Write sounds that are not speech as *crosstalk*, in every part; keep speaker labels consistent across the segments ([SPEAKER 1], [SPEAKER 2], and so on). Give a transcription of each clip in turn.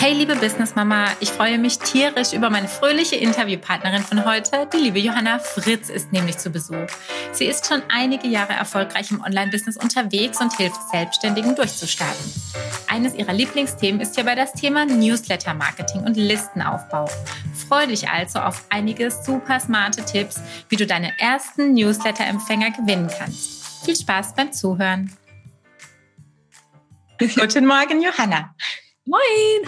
[SPEAKER 1] Hey liebe Business Mama, ich freue mich tierisch über meine fröhliche Interviewpartnerin von heute. Die liebe Johanna Fritz ist nämlich zu Besuch. Sie ist schon einige Jahre erfolgreich im Online-Business unterwegs und hilft Selbstständigen durchzustarten. Eines ihrer Lieblingsthemen ist hierbei das Thema Newsletter-Marketing und Listenaufbau. Freue dich also auf einige super smarte Tipps, wie du deine ersten Newsletter-Empfänger gewinnen kannst. Viel Spaß beim Zuhören. *laughs* Guten Morgen, Johanna.
[SPEAKER 2] Moin,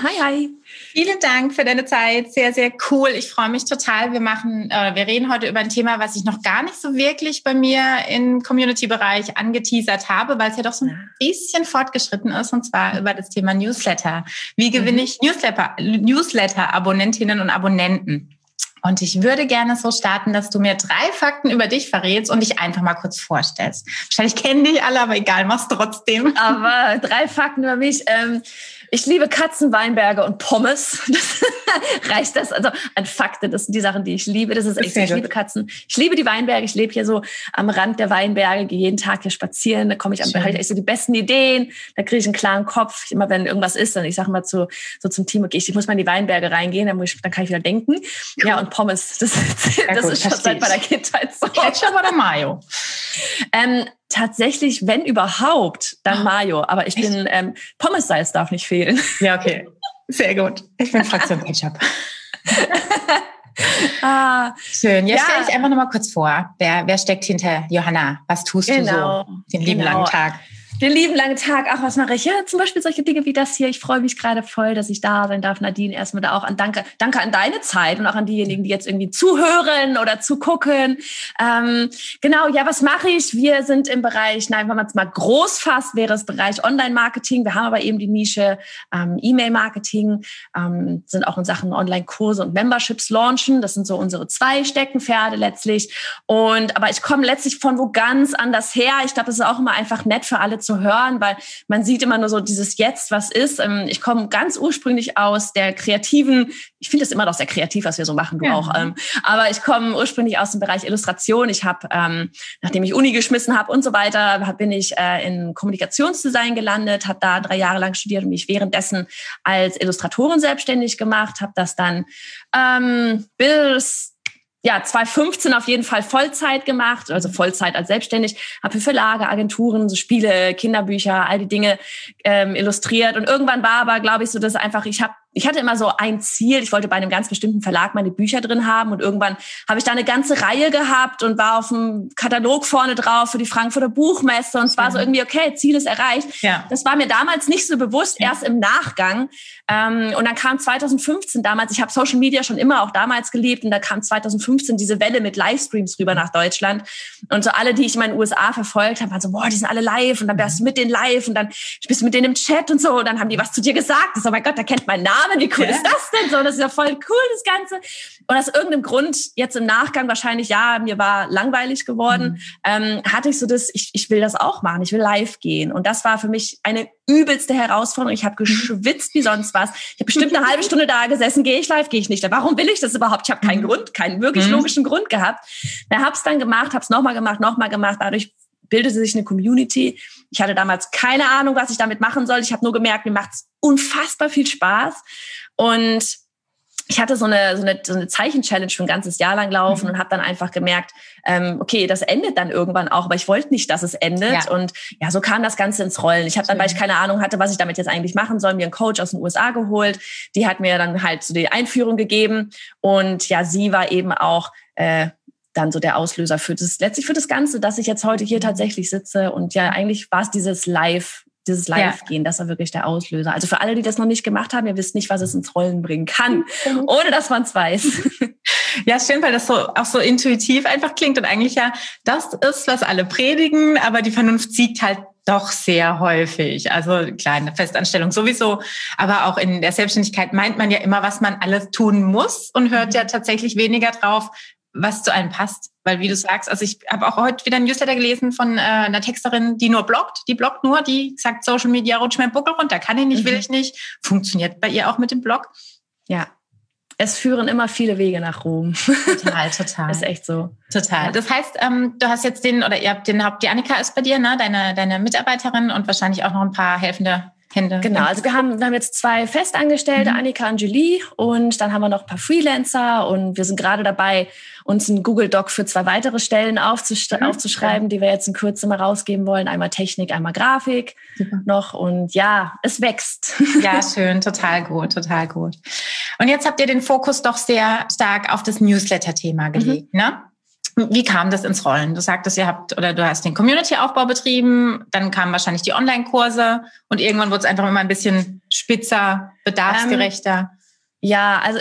[SPEAKER 2] hi, hi.
[SPEAKER 1] Vielen Dank für deine Zeit. Sehr, sehr cool. Ich freue mich total. Wir machen, äh, wir reden heute über ein Thema, was ich noch gar nicht so wirklich bei mir im Community-Bereich angeteasert habe, weil es ja doch so ein bisschen fortgeschritten ist, und zwar über das Thema Newsletter. Wie gewinne mhm. ich Newsletter, Newsletter-Abonnentinnen und Abonnenten? Und ich würde gerne so starten, dass du mir drei Fakten über dich verrätst und dich einfach mal kurz vorstellst. Wahrscheinlich kennen dich alle, aber egal, mach's trotzdem.
[SPEAKER 2] Aber drei Fakten über mich. Ähm, ich liebe Katzen, Weinberge und Pommes. *laughs* Das reicht das? Also an Fakten, das sind die Sachen, die ich liebe. Das ist echt, ich liebe Katzen. Ich liebe die Weinberge. Ich lebe hier so am Rand der Weinberge, gehe jeden Tag hier spazieren. Da komme ich am halt echt so die besten Ideen. Da kriege ich einen klaren Kopf. Immer wenn irgendwas ist, dann ich sage mal zu, so zum Team, okay, ich muss mal in die Weinberge reingehen, dann, muss ich, dann kann ich wieder denken. Ja, und Pommes, das, *laughs* das gut, ist schon seit meiner Kindheit so.
[SPEAKER 1] Ketchup oder Mayo?
[SPEAKER 2] Ähm, tatsächlich, wenn überhaupt, dann oh, Mayo. Aber ich echt? bin, ähm, Pommes-Salz darf nicht fehlen.
[SPEAKER 1] Ja, okay. Sehr gut. Ich bin *laughs* Fraktion Ketchup. *laughs* ah, Schön. Ja, ja. stell dich einfach nochmal kurz vor. Wer, wer steckt hinter Johanna? Was tust genau. du so den lieben genau. langen Tag?
[SPEAKER 2] Den lieben langen Tag. Ach, was mache ich? Ja, zum Beispiel solche Dinge wie das hier. Ich freue mich gerade voll, dass ich da sein darf. Nadine, erstmal da auch an danke, danke an deine Zeit und auch an diejenigen, die jetzt irgendwie zuhören oder zugucken. Ähm, genau, ja, was mache ich? Wir sind im Bereich, nein, wenn man es mal groß fasst, wäre es Bereich Online-Marketing. Wir haben aber eben die Nische ähm, E-Mail-Marketing, ähm, sind auch in Sachen Online-Kurse und Memberships launchen. Das sind so unsere zwei Steckenpferde letztlich. Und aber ich komme letztlich von wo ganz anders her. Ich glaube, es ist auch immer einfach nett für alle zu zu hören, weil man sieht immer nur so dieses Jetzt, was ist. Ähm, ich komme ganz ursprünglich aus der kreativen, ich finde es immer noch sehr kreativ, was wir so machen, du ja. auch. Ähm, aber ich komme ursprünglich aus dem Bereich Illustration. Ich habe, ähm, nachdem ich Uni geschmissen habe und so weiter, bin ich äh, in Kommunikationsdesign gelandet, habe da drei Jahre lang studiert und mich währenddessen als Illustratorin selbstständig gemacht, habe das dann ähm, bis ja, 2015 auf jeden Fall Vollzeit gemacht, also Vollzeit als selbstständig, habe für Verlage, Agenturen, so Spiele, Kinderbücher, all die Dinge ähm, illustriert. Und irgendwann war aber, glaube ich, so, dass einfach, ich habe ich hatte immer so ein Ziel, ich wollte bei einem ganz bestimmten Verlag meine Bücher drin haben und irgendwann habe ich da eine ganze Reihe gehabt und war auf dem Katalog vorne drauf für die Frankfurter Buchmesse und es war so irgendwie, okay, Ziel ist erreicht. Ja. Das war mir damals nicht so bewusst, ja. erst im Nachgang. Ähm, und dann kam 2015 damals, ich habe Social Media schon immer auch damals geliebt und da kam 2015 diese Welle mit Livestreams rüber nach Deutschland und so alle, die ich in meinen USA verfolgt habe, waren so, boah, die sind alle live und dann wärst du mit denen live und dann bist du mit denen im Chat und so und dann haben die was zu dir gesagt. Das ist, oh mein Gott, da kennt mein Name Namen, wie cool ja. ist das denn so? Das ist ja voll cool, das Ganze. Und aus irgendeinem Grund, jetzt im Nachgang wahrscheinlich, ja, mir war langweilig geworden, mhm. ähm, hatte ich so das, ich, ich will das auch machen, ich will live gehen. Und das war für mich eine übelste Herausforderung. Ich habe mhm. geschwitzt wie sonst was. Ich habe bestimmt eine *laughs* halbe Stunde da gesessen, gehe ich live, gehe ich nicht. Warum will ich das überhaupt? Ich habe keinen mhm. Grund, keinen wirklich mhm. logischen Grund gehabt. Da habe es dann gemacht, habe es nochmal gemacht, nochmal gemacht. Dadurch bildete sich eine Community. Ich hatte damals keine Ahnung, was ich damit machen soll. Ich habe nur gemerkt, mir macht es unfassbar viel Spaß. Und ich hatte so eine, so eine, so eine Zeichen-Challenge für ein ganzes Jahr lang laufen mhm. und habe dann einfach gemerkt, ähm, okay, das endet dann irgendwann auch, aber ich wollte nicht, dass es endet. Ja. Und ja, so kam das Ganze ins Rollen. Ich habe dann, weil ich keine Ahnung hatte, was ich damit jetzt eigentlich machen soll, mir einen Coach aus den USA geholt. Die hat mir dann halt so die Einführung gegeben. Und ja, sie war eben auch äh, dann so der Auslöser für das, letztlich für das Ganze, dass ich jetzt heute hier tatsächlich sitze. Und ja, eigentlich war es dieses Live, dieses Live-Gehen, ja. das war wirklich der Auslöser. Also für alle, die das noch nicht gemacht haben, ihr wisst nicht, was es ins Rollen bringen kann, ohne dass man es weiß. *laughs*
[SPEAKER 1] Ja, stimmt, weil das so auch so intuitiv einfach klingt und eigentlich ja das ist, was alle predigen, aber die Vernunft siegt halt doch sehr häufig. Also klar, in der Festanstellung sowieso, aber auch in der Selbstständigkeit meint man ja immer, was man alles tun muss und hört mhm. ja tatsächlich weniger drauf, was zu einem passt. Weil wie du sagst, also ich habe auch heute wieder ein Newsletter gelesen von äh, einer Texterin, die nur bloggt, die bloggt nur, die sagt Social Media rutscht mein Buckel runter, kann ich nicht, will mhm. ich nicht. Funktioniert bei ihr auch mit dem Blog?
[SPEAKER 2] Ja. Es führen immer viele Wege nach Rom.
[SPEAKER 1] Total, total. *laughs*
[SPEAKER 2] ist echt so.
[SPEAKER 1] Total. Das heißt, ähm, du hast jetzt den, oder ihr habt den Haupt, die Annika ist bei dir, ne? Deine, deine Mitarbeiterin und wahrscheinlich auch noch ein paar helfende Hände.
[SPEAKER 2] Genau, also wir haben, wir haben jetzt zwei Festangestellte, mhm. Annika und Julie, und dann haben wir noch ein paar Freelancer und wir sind gerade dabei, uns einen Google Doc für zwei weitere Stellen aufzusch mhm. aufzuschreiben, die wir jetzt in Kürze mal rausgeben wollen. Einmal Technik, einmal Grafik Super. noch. Und ja, es wächst.
[SPEAKER 1] Ja, schön, total gut, total gut. Und jetzt habt ihr den Fokus doch sehr stark auf das Newsletter-Thema gelegt, mhm. ne? Wie kam das ins Rollen? Du sagtest, ihr habt oder du hast den Community-Aufbau betrieben, dann kamen wahrscheinlich die Online-Kurse und irgendwann wurde es einfach immer ein bisschen spitzer, bedarfsgerechter. Ähm,
[SPEAKER 2] ja, also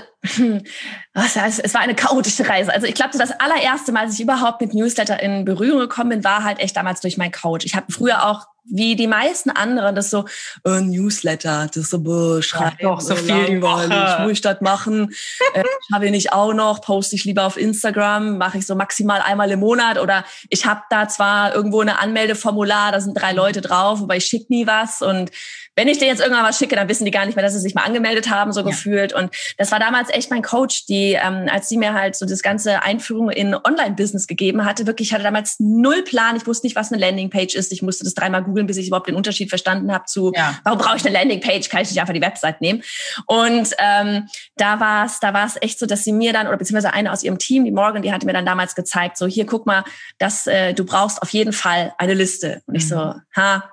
[SPEAKER 2] was heißt, es war eine chaotische Reise. Also ich glaube, das allererste Mal, als ich überhaupt mit Newsletter in Berührung gekommen bin, war halt echt damals durch meinen Coach. Ich habe früher auch wie die meisten anderen das so äh, Newsletter, das so boah, schreib
[SPEAKER 1] doch so viel die Woche.
[SPEAKER 2] muss ich das machen? äh, *laughs* habe ich nicht auch noch, poste ich lieber auf Instagram, mache ich so maximal einmal im Monat oder ich habe da zwar irgendwo eine Anmeldeformular, da sind drei Leute drauf, aber ich schicke nie was und wenn ich dir jetzt irgendwann was schicke, dann wissen die gar nicht mehr, dass sie sich mal angemeldet haben, so ja. gefühlt. Und das war damals echt mein Coach, die, ähm, als sie mir halt so das ganze Einführung in Online-Business gegeben hatte, wirklich, ich hatte damals null Plan. Ich wusste nicht, was eine Landingpage ist. Ich musste das dreimal googeln, bis ich überhaupt den Unterschied verstanden habe zu, ja. warum brauche ich eine Landingpage? Kann ich nicht einfach die Website nehmen? Und ähm, da war es, da war es echt so, dass sie mir dann, oder beziehungsweise eine aus ihrem Team, die Morgan, die hatte mir dann damals gezeigt, so hier, guck mal, dass äh, du brauchst auf jeden Fall eine Liste. Und ich so, mhm. ha,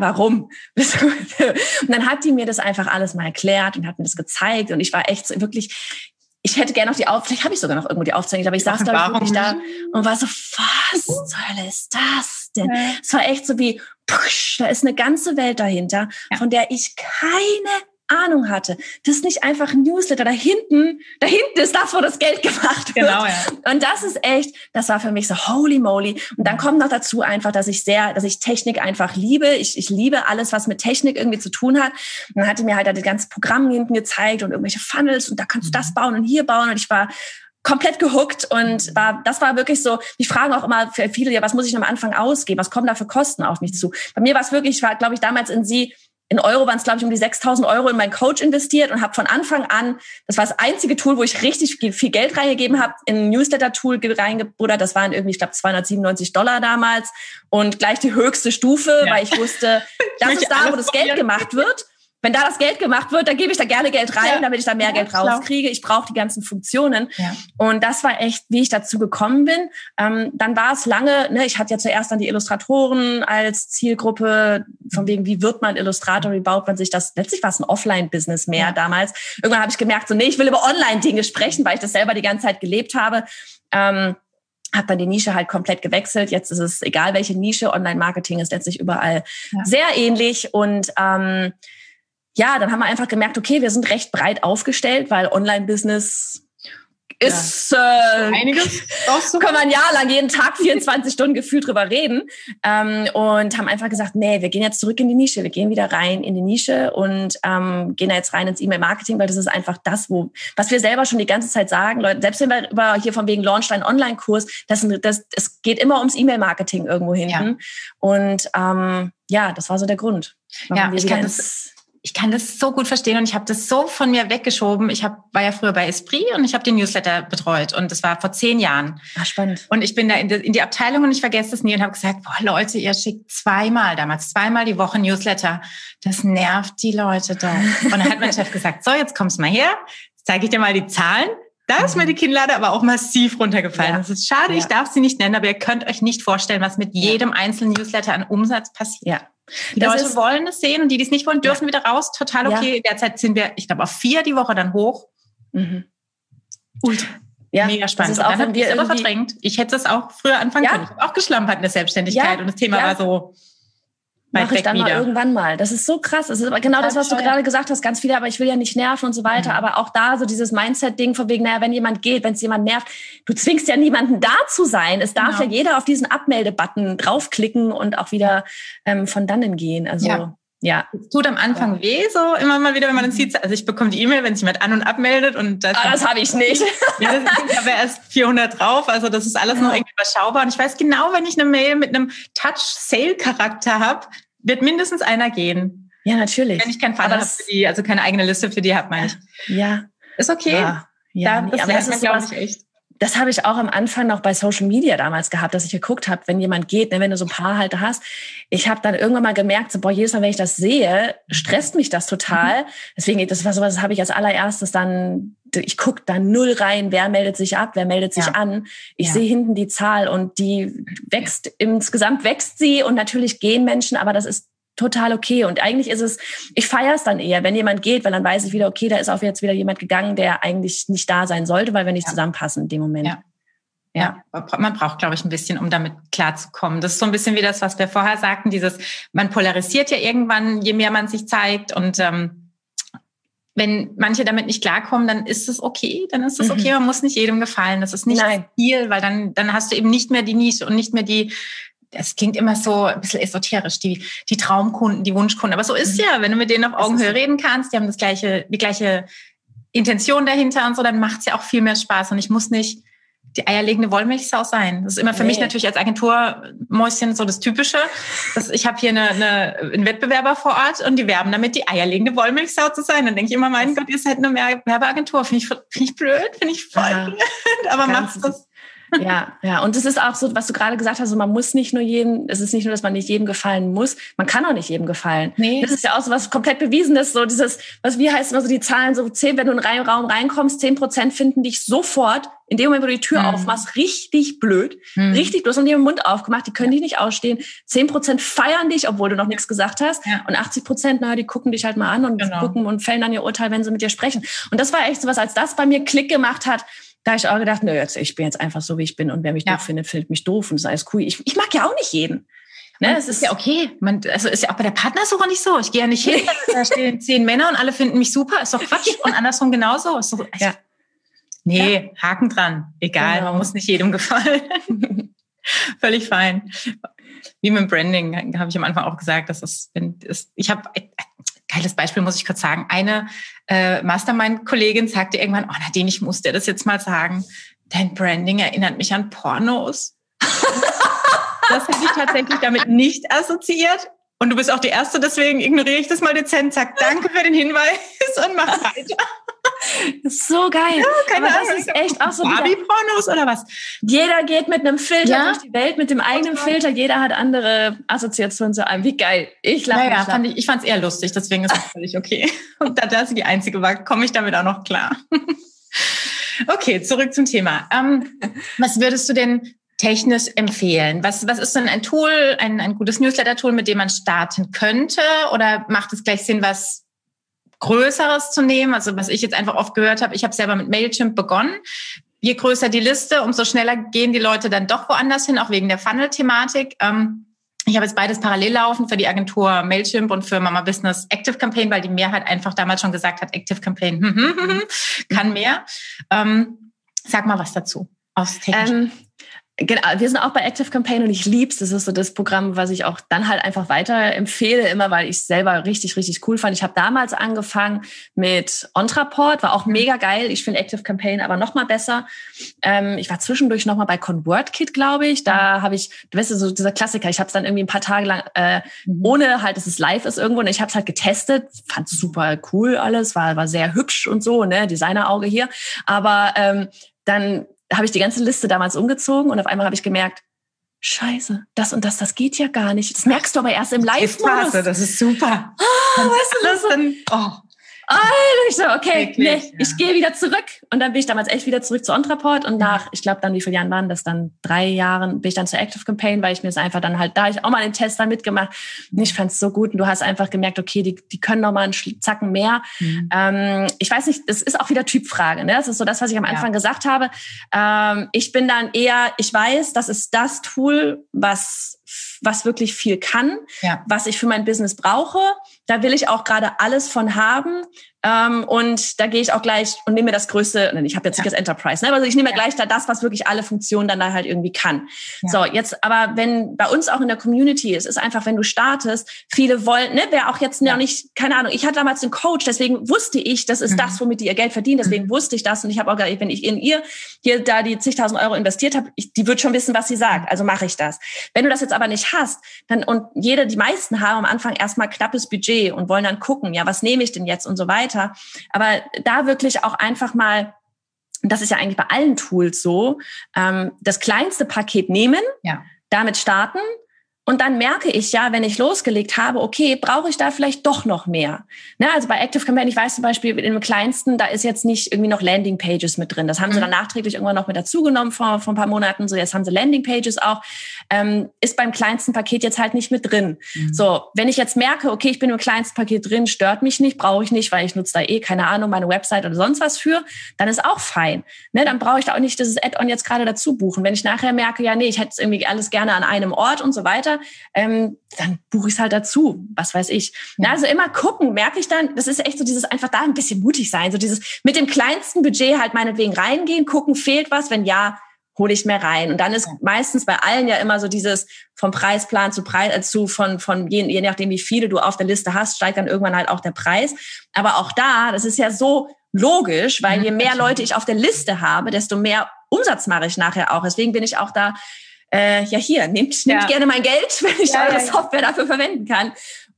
[SPEAKER 2] warum? *laughs* Und dann hat die mir das einfach alles mal erklärt und hat mir das gezeigt und ich war echt so wirklich, ich hätte gerne noch die Aufzeichnung, vielleicht habe ich sogar noch irgendwo die Aufzeichnung, aber ich saß da wirklich da und war so, was zur Hölle ist das denn? Es war echt so wie, push, da ist eine ganze Welt dahinter, von der ich keine Ahnung hatte. Das ist nicht einfach ein Newsletter. Da hinten, da hinten ist das, wo das Geld gemacht wird. Genau, ja. Und das ist echt, das war für mich so holy moly. Und dann kommt noch dazu einfach, dass ich sehr, dass ich Technik einfach liebe. Ich, ich liebe alles, was mit Technik irgendwie zu tun hat. Und dann hatte mir halt das ganze Programm hinten gezeigt und irgendwelche Funnels und da kannst du das mhm. bauen und hier bauen. Und ich war komplett gehuckt und war, das war wirklich so, die fragen auch immer für viele, ja, was muss ich am Anfang ausgeben? Was kommen da für Kosten auf mich zu? Bei mir war es wirklich, ich war, glaube ich, damals in sie, in Euro waren es, glaube ich, um die 6.000 Euro in meinen Coach investiert und habe von Anfang an, das war das einzige Tool, wo ich richtig viel Geld reingegeben habe, in ein Newsletter-Tool reingebuddert. Das waren irgendwie, ich glaube, 297 Dollar damals und gleich die höchste Stufe, ja. weil ich wusste, *laughs* das ist da, wo das Geld gemacht wird wenn da das Geld gemacht wird, dann gebe ich da gerne Geld rein, ja. damit ich da mehr ja, Geld rauskriege. Ich brauche die ganzen Funktionen. Ja. Und das war echt, wie ich dazu gekommen bin. Ähm, dann war es lange, ne, ich hatte ja zuerst dann die Illustratoren als Zielgruppe, von wegen, wie wird man Illustrator, wie baut man sich das? Letztlich war es ein Offline-Business mehr damals. Irgendwann habe ich gemerkt, so, nee, ich will über Online-Dinge sprechen, weil ich das selber die ganze Zeit gelebt habe. Ähm, hat dann die Nische halt komplett gewechselt. Jetzt ist es egal, welche Nische. Online-Marketing ist letztlich überall sehr ähnlich und ähm, ja, dann haben wir einfach gemerkt, okay, wir sind recht breit aufgestellt, weil Online-Business ist ja. äh, einiges *laughs* kann man ja lang jeden Tag *laughs* 24 Stunden gefühlt drüber reden ähm, und haben einfach gesagt, nee, wir gehen jetzt zurück in die Nische, wir gehen wieder rein in die Nische und ähm, gehen da jetzt rein ins E-Mail-Marketing, weil das ist einfach das, wo was wir selber schon die ganze Zeit sagen, Leute, selbst wenn wir über hier von wegen Launch einen Online-Kurs, das, das es geht immer ums E-Mail-Marketing irgendwo hinten ja. und ähm, ja, das war so der Grund.
[SPEAKER 1] Ja, ich kann das ich kann das so gut verstehen und ich habe das so von mir weggeschoben. Ich hab, war ja früher bei Esprit und ich habe den Newsletter betreut und das war vor zehn Jahren.
[SPEAKER 2] Ah, spannend.
[SPEAKER 1] Und ich bin da in die, in die Abteilung und ich vergesse das nie und habe gesagt, boah Leute, ihr schickt zweimal, damals zweimal die Woche Newsletter. Das nervt die Leute doch. Und dann hat mein Chef gesagt, so, jetzt kommst du mal her, jetzt zeige ich dir mal die Zahlen. Da ist mir die Kinnlade aber auch massiv runtergefallen. Ja. Das ist schade, ja. ich darf sie nicht nennen, aber ihr könnt euch nicht vorstellen, was mit jedem einzelnen Newsletter an Umsatz passiert. Ja. Die das Leute ist, wollen es sehen und die, die es nicht wollen, dürfen ja. wieder raus. Total okay. Ja. Derzeit sind wir, ich glaube, auf vier die Woche dann hoch. Mhm. Ultra. Ja, Mega spannend. Das ist auch, dann wir immer verdrängt. Ich hätte es auch früher anfangen ja. können. Ich habe auch geschlampert in der Selbstständigkeit und das Thema war so,
[SPEAKER 2] Mache ich dann wieder. mal irgendwann mal. Das ist so krass. Das ist aber genau das, was du gerade gesagt hast. Ganz viele, aber ich will ja nicht nerven und so weiter. Mhm. Aber auch da so dieses Mindset-Ding von wegen, naja, wenn jemand geht, wenn es jemand nervt, du zwingst ja niemanden da zu sein. Es darf genau. ja jeder auf diesen Abmelde-Button draufklicken und auch wieder ähm, von dannen gehen. Also ja. Ja.
[SPEAKER 1] Es tut am Anfang ja. weh, so immer mal wieder, wenn man es sieht. Also ich bekomme die E-Mail, wenn sich jemand an- und abmeldet. Und
[SPEAKER 2] das, ah, das habe ich nicht. *laughs*
[SPEAKER 1] ja, ich habe erst 400 drauf. Also das ist alles noch irgendwie überschaubar. Und ich weiß genau, wenn ich eine Mail mit einem Touch-Sale-Charakter habe, wird mindestens einer gehen.
[SPEAKER 2] Ja, natürlich.
[SPEAKER 1] Wenn ich keinen Fall habe für die, also keine eigene Liste für die habe, meine ich.
[SPEAKER 2] Ja.
[SPEAKER 1] Ist okay. Ja,
[SPEAKER 2] ja, da, das, nee, aber das ist glaube ich echt das habe ich auch am Anfang noch bei Social Media damals gehabt, dass ich geguckt habe, wenn jemand geht, ne, wenn du so ein paar Halter hast. Ich habe dann irgendwann mal gemerkt, so, boah, jedes Mal, wenn ich das sehe, stresst mich das total. Mhm. Deswegen, das war sowas, das habe ich als allererstes dann, ich guck da null rein, wer meldet sich ab, wer meldet sich ja. an. Ich ja. sehe hinten die Zahl und die wächst, insgesamt wächst sie und natürlich gehen Menschen, aber das ist total okay. Und eigentlich ist es, ich feiere es dann eher, wenn jemand geht, weil dann weiß ich wieder, okay, da ist auch jetzt wieder jemand gegangen, der eigentlich nicht da sein sollte, weil wir nicht ja. zusammenpassen in dem Moment.
[SPEAKER 1] Ja. Ja, man braucht, glaube ich, ein bisschen, um damit klarzukommen. Das ist so ein bisschen wie das, was wir vorher sagten, dieses, man polarisiert ja irgendwann, je mehr man sich zeigt und ähm, wenn manche damit nicht klarkommen, dann ist es okay, dann ist es okay, mhm. man muss nicht jedem gefallen. Das ist nicht Nein. viel, weil dann, dann hast du eben nicht mehr die Nische und nicht mehr die, das klingt immer so ein bisschen esoterisch, die, die Traumkunden, die Wunschkunden. Aber so ist mhm. ja, wenn du mit denen auf Augenhöhe reden kannst, die haben das gleiche, die gleiche Intention dahinter und so, dann macht es ja auch viel mehr Spaß. Und ich muss nicht die eierlegende Wollmilchsau sein. Das ist immer für nee. mich natürlich als Agenturmäuschen so das Typische. Dass ich habe hier eine, eine, einen Wettbewerber vor Ort und die werben damit, die eierlegende Wollmilchsau zu sein. Dann denke ich immer, mein Gott, ihr seid eine Werbeagentur. Finde ich, find ich blöd, finde ich voll ja. blöd. Aber macht das
[SPEAKER 2] ja, ja. Und es ist auch so, was du gerade gesagt hast, so, man muss nicht nur jedem, es ist nicht nur, dass man nicht jedem gefallen muss, man kann auch nicht jedem gefallen. Nee. Das ist ja auch so was komplett bewiesenes, so dieses, was wie heißt immer so die Zahlen, so zehn, wenn du in einen Raum reinkommst, zehn Prozent finden dich sofort, in dem Moment, wo du die Tür mhm. aufmachst, richtig blöd, mhm. richtig, du hast den Mund aufgemacht, die können dich nicht ausstehen. Zehn Prozent feiern dich, obwohl du noch nichts gesagt hast. Ja. Und 80 Prozent, naja, die gucken dich halt mal an und genau. gucken und fällen dann ihr Urteil, wenn sie mit dir sprechen. Und das war echt so was, als das bei mir Klick gemacht hat, da habe ich auch gedacht, nö, jetzt, ich bin jetzt einfach so, wie ich bin und wer mich ja. doof findet, findet mich doof und das ist alles cool. Ich, ich mag ja auch nicht jeden.
[SPEAKER 1] Ne, es ist ja okay. Man, also ist ja auch bei der Partnersuche nicht so. Ich gehe ja nicht hin, da stehen *laughs* zehn Männer und alle finden mich super. Ist doch Quatsch. Und andersrum genauso. Ist doch, ja. Nee, ja. Haken dran. Egal, genau. muss nicht jedem gefallen. *laughs* Völlig fein. Wie mit dem Branding habe ich am Anfang auch gesagt, dass es, wenn es, ich habe geiles Beispiel muss ich kurz sagen. Eine äh, Mastermind-Kollegin sagte irgendwann, oh Nadine, ich muss dir das jetzt mal sagen. Dein Branding erinnert mich an Pornos. *laughs* das hätte ich tatsächlich damit nicht assoziiert. Und du bist auch die Erste, deswegen ignoriere ich das mal dezent. Sag danke für den Hinweis und mach weiter. *laughs*
[SPEAKER 2] so geil. Ja,
[SPEAKER 1] keine Aber Ahnung. Das ist echt auch so. Barbie-Pornos oder was?
[SPEAKER 2] Jeder geht mit einem Filter ja? durch die Welt, mit dem eigenen Filter. Jeder hat andere Assoziationen zu einem. Wie geil. Ich lache.
[SPEAKER 1] Naja, fand ich, ich fand es eher lustig, deswegen ist es völlig okay. *laughs* Und da das die einzige war, komme ich damit auch noch klar. *laughs* okay, zurück zum Thema. Ähm, was würdest du denn technisch empfehlen? Was, was ist denn ein Tool, ein, ein gutes Newsletter-Tool, mit dem man starten könnte? Oder macht es gleich Sinn, was Größeres zu nehmen. Also was ich jetzt einfach oft gehört habe, ich habe selber mit Mailchimp begonnen. Je größer die Liste, umso schneller gehen die Leute dann doch woanders hin, auch wegen der Funnel-Thematik. Ähm, ich habe jetzt beides parallel laufen für die Agentur Mailchimp und für Mama Business Active Campaign, weil die Mehrheit einfach damals schon gesagt hat, Active Campaign *laughs* kann mehr. Ähm, sag mal was dazu aus
[SPEAKER 2] technischen. Ähm, Genau, wir sind auch bei Active Campaign und ich lieb's. Das ist so das Programm, was ich auch dann halt einfach weiter empfehle, immer weil ich selber richtig, richtig cool fand. Ich habe damals angefangen mit Ontraport, war auch mega geil. Ich finde Active Campaign aber noch mal besser. Ähm, ich war zwischendurch noch mal bei ConvertKit, glaube ich. Da habe ich, du weißt so dieser Klassiker. Ich habe es dann irgendwie ein paar Tage lang, äh, mhm. ohne halt, dass es live ist irgendwo. Und ich habe es halt getestet, fand super cool alles, war war sehr hübsch und so, ne, Designerauge hier. Aber ähm, dann habe ich die ganze Liste damals umgezogen und auf einmal habe ich gemerkt, Scheiße, das und das, das geht ja gar nicht. Das merkst du aber erst im Live-Modus.
[SPEAKER 1] Das ist super.
[SPEAKER 2] Ah, weißt du, das dann, oh. Alter, ich so, okay, Wirklich, nee, ja. ich gehe wieder zurück. Und dann bin ich damals echt wieder zurück zu Ontraport und nach, ich glaube dann, wie viele Jahren waren das dann? Drei Jahren bin ich dann zur Active Campaign, weil ich mir es einfach dann halt, da ich auch mal den Test dann mitgemacht. Und ich fand es so gut und du hast einfach gemerkt, okay, die, die können noch mal einen Zacken mehr. Mhm. Ähm, ich weiß nicht, das ist auch wieder Typfrage. Ne? Das ist so das, was ich am Anfang ja. gesagt habe. Ähm, ich bin dann eher, ich weiß, das ist das Tool, was was wirklich viel kann, ja. was ich für mein Business brauche. Da will ich auch gerade alles von haben. Ähm, und da gehe ich auch gleich und nehme mir das größte, ich habe jetzt nicht das Enterprise, ne? also ich nehme ja. gleich da das, was wirklich alle Funktionen dann da halt irgendwie kann. Ja. So, jetzt aber wenn bei uns auch in der Community ist, ist einfach, wenn du startest, viele wollen, ne, wer auch jetzt ja. noch nicht, keine Ahnung, ich hatte damals einen Coach, deswegen wusste ich, das ist mhm. das, womit die ihr Geld verdienen, deswegen mhm. wusste ich das und ich habe auch gesagt, wenn ich in ihr hier da die zigtausend Euro investiert habe, ich, die wird schon wissen, was sie sagt, also mache ich das. Wenn du das jetzt aber nicht hast, dann und jede, die meisten haben am Anfang erstmal knappes Budget und wollen dann gucken, ja, was nehme ich denn jetzt und so weiter. Aber da wirklich auch einfach mal das ist ja eigentlich bei allen Tools so, ähm, das kleinste Paket nehmen, ja. damit starten und dann merke ich ja, wenn ich losgelegt habe, okay, brauche ich da vielleicht doch noch mehr. Ne, also bei Active Campaign, ich weiß zum Beispiel, dem kleinsten, da ist jetzt nicht irgendwie noch Landing Pages mit drin. Das haben mhm. sie dann nachträglich irgendwann noch mit dazugenommen vor, vor ein paar Monaten. So, jetzt haben sie Landing Pages auch. Ähm, ist beim kleinsten Paket jetzt halt nicht mit drin. Mhm. So, wenn ich jetzt merke, okay, ich bin im kleinsten Paket drin, stört mich nicht, brauche ich nicht, weil ich nutze da eh, keine Ahnung, meine Website oder sonst was für, dann ist auch fein. Ne, dann brauche ich da auch nicht dieses Add-on jetzt gerade dazu buchen. Wenn ich nachher merke, ja, nee, ich hätte es irgendwie alles gerne an einem Ort und so weiter, ähm, dann buche ich es halt dazu, was weiß ich. Ja. Also immer gucken, merke ich dann, das ist echt so dieses einfach da ein bisschen mutig sein, so dieses mit dem kleinsten Budget halt meinetwegen reingehen, gucken, fehlt was, wenn ja, hole ich mehr rein. Und dann ist meistens bei allen ja immer so dieses vom Preisplan zu Preis, äh, zu von, von je, je nachdem, wie viele du auf der Liste hast, steigt dann irgendwann halt auch der Preis. Aber auch da, das ist ja so logisch, weil je mehr Leute ich auf der Liste habe, desto mehr Umsatz mache ich nachher auch. Deswegen bin ich auch da äh, ja hier, nehmt, ja. nehmt gerne mein Geld, *laughs* wenn ich ja, eure Software dafür verwenden kann.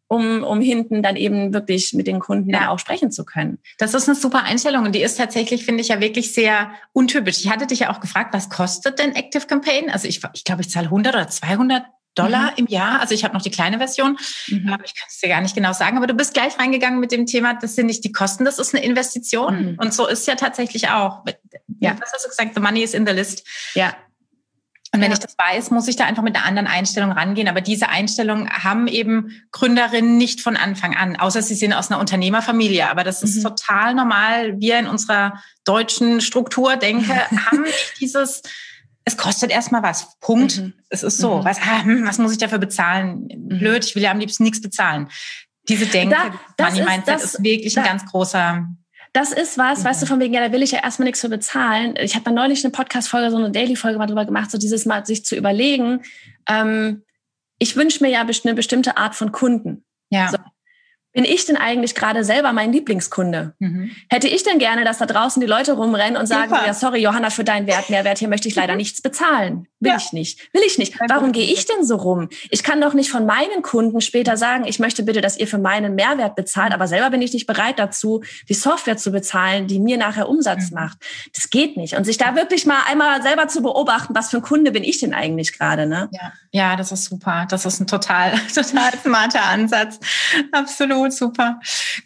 [SPEAKER 2] Um, um hinten dann eben wirklich mit den Kunden ja. auch sprechen zu können.
[SPEAKER 1] Das ist eine super Einstellung und die ist tatsächlich, finde ich, ja wirklich sehr untypisch. Ich hatte dich ja auch gefragt, was kostet denn Active Campaign? Also ich, ich glaube, ich zahle 100 oder 200 Dollar mhm. im Jahr. Also ich habe noch die kleine Version, mhm. aber ich kann es dir gar nicht genau sagen. Aber du bist gleich reingegangen mit dem Thema, das sind nicht die Kosten, das ist eine Investition. Mhm. Und so ist ja tatsächlich auch. Ja. Was hast du gesagt? The money is in the list.
[SPEAKER 2] Ja.
[SPEAKER 1] Und wenn ja. ich das weiß, muss ich da einfach mit einer anderen Einstellung rangehen. Aber diese Einstellung haben eben Gründerinnen nicht von Anfang an, außer sie sind aus einer Unternehmerfamilie. Aber das ist mhm. total normal. Wir in unserer deutschen Struktur denke, *laughs* haben nicht dieses, es kostet erstmal was. Punkt. Mhm. Es ist so. Mhm. Was, ah, hm, was muss ich dafür bezahlen? Mhm. Blöd, ich will ja am liebsten nichts bezahlen. Diese Denke, da, Money Mindset ist, ist wirklich da, ein ganz großer
[SPEAKER 2] das ist was, mhm. weißt du, von wegen, ja, da will ich ja erstmal nichts für bezahlen. Ich habe da neulich eine Podcast-Folge, so eine Daily-Folge mal drüber gemacht, so dieses Mal sich zu überlegen. Ähm, ich wünsche mir ja eine bestimmte Art von Kunden.
[SPEAKER 1] Ja.
[SPEAKER 2] So bin ich denn eigentlich gerade selber mein Lieblingskunde? Mhm. Hätte ich denn gerne, dass da draußen die Leute rumrennen und sagen, Super. ja, sorry, Johanna, für deinen Wertmehrwert hier möchte ich leider mhm. nichts bezahlen. Will ja. ich nicht. Will ich nicht. Warum gehe ich denn so rum? Ich kann doch nicht von meinen Kunden später sagen, ich möchte bitte, dass ihr für meinen Mehrwert bezahlt, aber selber bin ich nicht bereit dazu, die Software zu bezahlen, die mir nachher Umsatz mhm. macht. Das geht nicht. Und sich da wirklich mal einmal selber zu beobachten, was für ein Kunde bin ich denn eigentlich gerade, ne?
[SPEAKER 1] Ja. ja, das ist super. Das ist ein total, *laughs* total smarter Ansatz. Absolut super.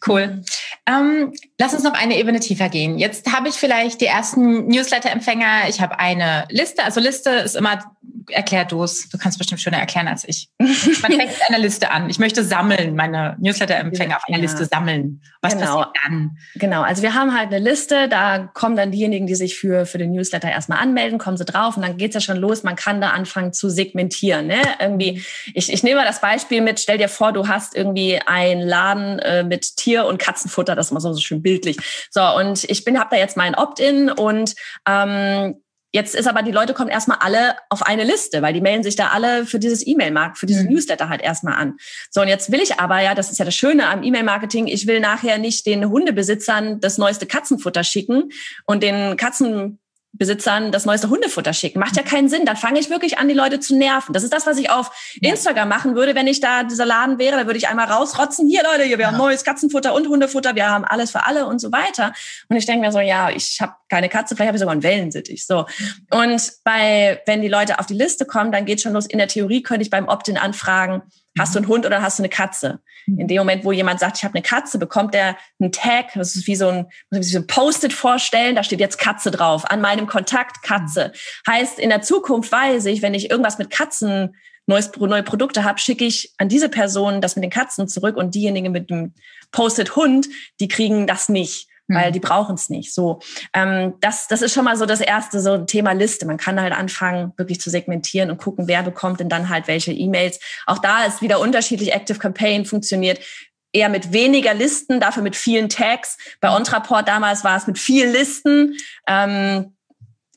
[SPEAKER 1] Cool. Mhm. Ähm, lass uns noch eine Ebene tiefer gehen. Jetzt habe ich vielleicht die ersten Newsletter-Empfänger. Ich habe eine Liste. Also Liste ist immer immer, erklär du es. Du kannst bestimmt schöner erklären als ich. Man fängt mit einer Liste an. Ich möchte sammeln, meine Newsletter-Empfänger auf einer ja. Liste sammeln. Was genau. passiert dann?
[SPEAKER 2] Genau. Also wir haben halt eine Liste, da kommen dann diejenigen, die sich für, für den Newsletter erstmal anmelden, kommen sie drauf und dann geht's ja schon los. Man kann da anfangen zu segmentieren. Ne? Irgendwie, ich, ich nehme mal das Beispiel mit, stell dir vor, du hast irgendwie einen Laden äh, mit Tier- und Katzenfutter, das ist immer so, so schön bildlich. So, und ich bin, habe da jetzt mein Opt-in und ähm, Jetzt ist aber, die Leute kommen erstmal alle auf eine Liste, weil die melden sich da alle für dieses E-Mail-Markt, für diesen mhm. Newsletter halt erstmal an. So, und jetzt will ich aber, ja, das ist ja das Schöne am E-Mail-Marketing, ich will nachher nicht den Hundebesitzern das neueste Katzenfutter schicken und den Katzen Besitzern das neueste Hundefutter schicken. Macht ja keinen Sinn. Dann fange ich wirklich an, die Leute zu nerven. Das ist das, was ich auf Instagram machen würde, wenn ich da dieser Laden wäre. Da würde ich einmal rausrotzen. Hier, Leute, hier, wir haben neues Katzenfutter und Hundefutter. Wir haben alles für alle und so weiter. Und ich denke mir so, ja, ich habe keine Katze, vielleicht habe ich sogar einen Wellensittich. So. Und bei, wenn die Leute auf die Liste kommen, dann geht schon los. In der Theorie könnte ich beim Opt-in anfragen, Hast du einen Hund oder hast du eine Katze? In dem Moment, wo jemand sagt, ich habe eine Katze, bekommt er einen Tag, das ist wie so ein, wie so ein Post-it vorstellen, da steht jetzt Katze drauf, an meinem Kontakt Katze. Heißt, in der Zukunft weiß ich, wenn ich irgendwas mit Katzen neues, neue Produkte habe, schicke ich an diese Person das mit den Katzen zurück und diejenigen mit dem Post-it Hund, die kriegen das nicht weil mhm. die brauchen es nicht. So, ähm, das, das ist schon mal so das erste so Thema Liste. Man kann halt anfangen, wirklich zu segmentieren und gucken, wer bekommt denn dann halt welche E-Mails. Auch da ist wieder unterschiedlich. Active Campaign funktioniert eher mit weniger Listen, dafür mit vielen Tags. Bei Ontraport damals war es mit vielen Listen. Ähm,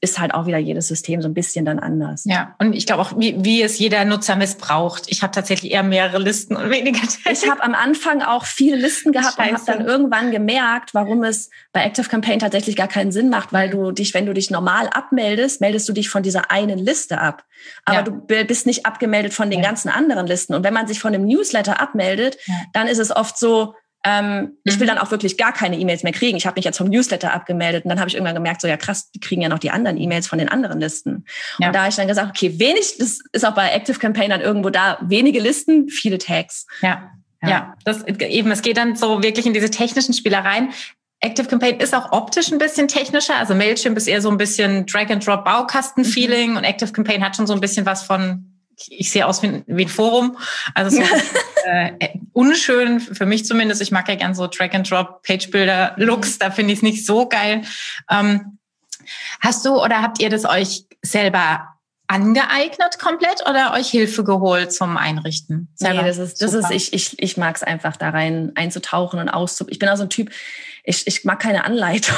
[SPEAKER 2] ist halt auch wieder jedes System so ein bisschen dann anders.
[SPEAKER 1] Ja, und ich glaube auch, wie, wie es jeder Nutzer missbraucht. Ich habe tatsächlich eher mehrere Listen und weniger
[SPEAKER 2] Tags. Ich habe am Anfang auch viele Listen gehabt Scheiße. und habe dann irgendwann gemerkt, warum es bei Active Campaign tatsächlich gar keinen Sinn macht, weil du dich, wenn du dich normal abmeldest, meldest du dich von dieser einen Liste ab. Aber ja. du bist nicht abgemeldet von den ja. ganzen anderen Listen. Und wenn man sich von einem Newsletter abmeldet, ja. dann ist es oft so, Ähm, ich will mhm. dann auch wirklich gar keine E-Mails mehr kriegen. Ich habe mich jetzt vom Newsletter abgemeldet und dann habe ich irgendwann gemerkt, so ja krass, die kriegen ja noch die anderen E-Mails von den anderen Listen. Ja. Und da habe ich dann gesagt, okay, wenig, das ist auch bei Active Campaign dann irgendwo da, wenige Listen, viele Tags.
[SPEAKER 1] Ja. Ja. ja, das eben, es geht dann so wirklich in diese technischen Spielereien. Active Campaign ist auch optisch ein bisschen technischer. Also Mailchimp ist eher so ein bisschen Drag-and-Drop Baukasten-Feeling mhm. und Active Campaign hat schon so ein bisschen was von ich sehe aus wie, wie ein Forum. Also so *laughs* äh, unschön für mich zumindest. Ich mag ja gern so Drag-and-Drop Page-Builder-Looks. Mhm. Da finde ich es nicht so geil. Ähm, hast du oder habt ihr das euch selber angeeignet komplett oder euch Hilfe geholt zum Einrichten?
[SPEAKER 2] Selber? Nee, das ist, das ist, ich, ich, ich mag es einfach da rein einzutauchen und auszuprobieren. Ich bin auch so ein Typ, ich, ich mag keine Anleitung.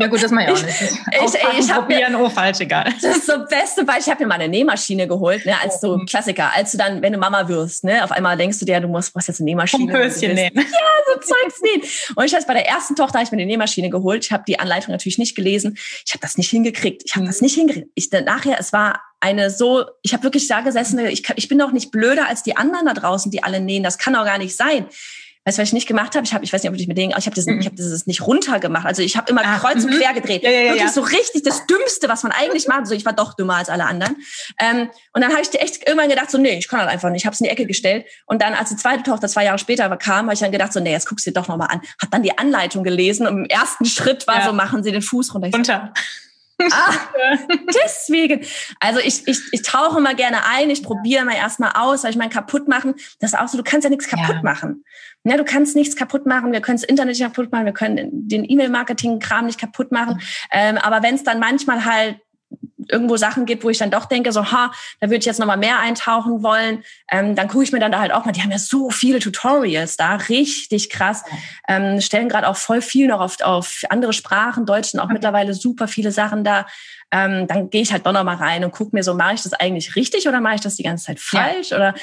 [SPEAKER 1] Ja gut, das mache ich auch nicht. Ich, ich, ich habe mir oh falsch egal.
[SPEAKER 2] Das ist so beste Beispiel. Ich habe mir mal eine Nähmaschine geholt, ne, als so oh. Klassiker. Als du dann, wenn du Mama wirst, ne, auf einmal denkst du dir, du musst brauchst jetzt eine Nähmaschine.
[SPEAKER 1] Vom Höschen nähen. Ja,
[SPEAKER 2] so Zeugs nähen. Und ich habe bei der ersten Tochter habe ich mir eine Nähmaschine geholt. Ich habe die Anleitung natürlich nicht gelesen. Ich habe das nicht hingekriegt. Ich habe das nicht hingekriegt. Ich nachher, es war eine so, ich habe wirklich da gesessen, ich, ich bin doch nicht blöder als die anderen da draußen, die alle nähen. Das kann doch gar nicht sein. Weißt du, was ich nicht gemacht habe? Ich habe, ich weiß nicht, ob du dich mit denen, ich habe das, mhm. ich habe dieses nicht runter gemacht. Also ich habe immer ah, kreuz und mhm. quer gedreht. Ja, ja, Wirklich ja. so richtig das Dümmste, was man eigentlich macht. So, ich war doch dümmer als alle anderen. Ähm, und dann habe ich echt irgendwann gedacht, so, nee, ich kann das einfach nicht. Ich habe es in die Ecke gestellt. Und dann, als die zweite Tochter zwei Jahre später kam, habe ich dann gedacht, so, nee, jetzt guckst du dir doch nochmal an. Hab dann die Anleitung gelesen und im ersten Schritt war so, machen Sie den Fuß runter. Ich
[SPEAKER 1] runter.
[SPEAKER 2] Ah, *laughs* deswegen. Also ich, ich, ich tauche mal gerne ein, ich probiere mal erstmal aus, weil ich meine, kaputt machen, das ist auch so, du kannst ja nichts kaputt ja. machen. Ja, du kannst nichts kaputt machen, wir können das Internet nicht kaputt machen, wir können den E-Mail-Marketing-Kram nicht kaputt machen. Mhm. Ähm, aber wenn es dann manchmal halt irgendwo Sachen gibt, wo ich dann doch denke, so, ha, da würde ich jetzt nochmal mehr eintauchen wollen, ähm, dann gucke ich mir dann da halt auch mal, die haben ja so viele Tutorials da, richtig krass, ähm, stellen gerade auch voll viel noch auf, auf andere Sprachen, Deutsch sind auch okay. mittlerweile super viele Sachen da. Ähm, dann gehe ich halt doch noch mal rein und gucke mir so, mache ich das eigentlich richtig oder mache ich das die ganze Zeit falsch? Ja. Oder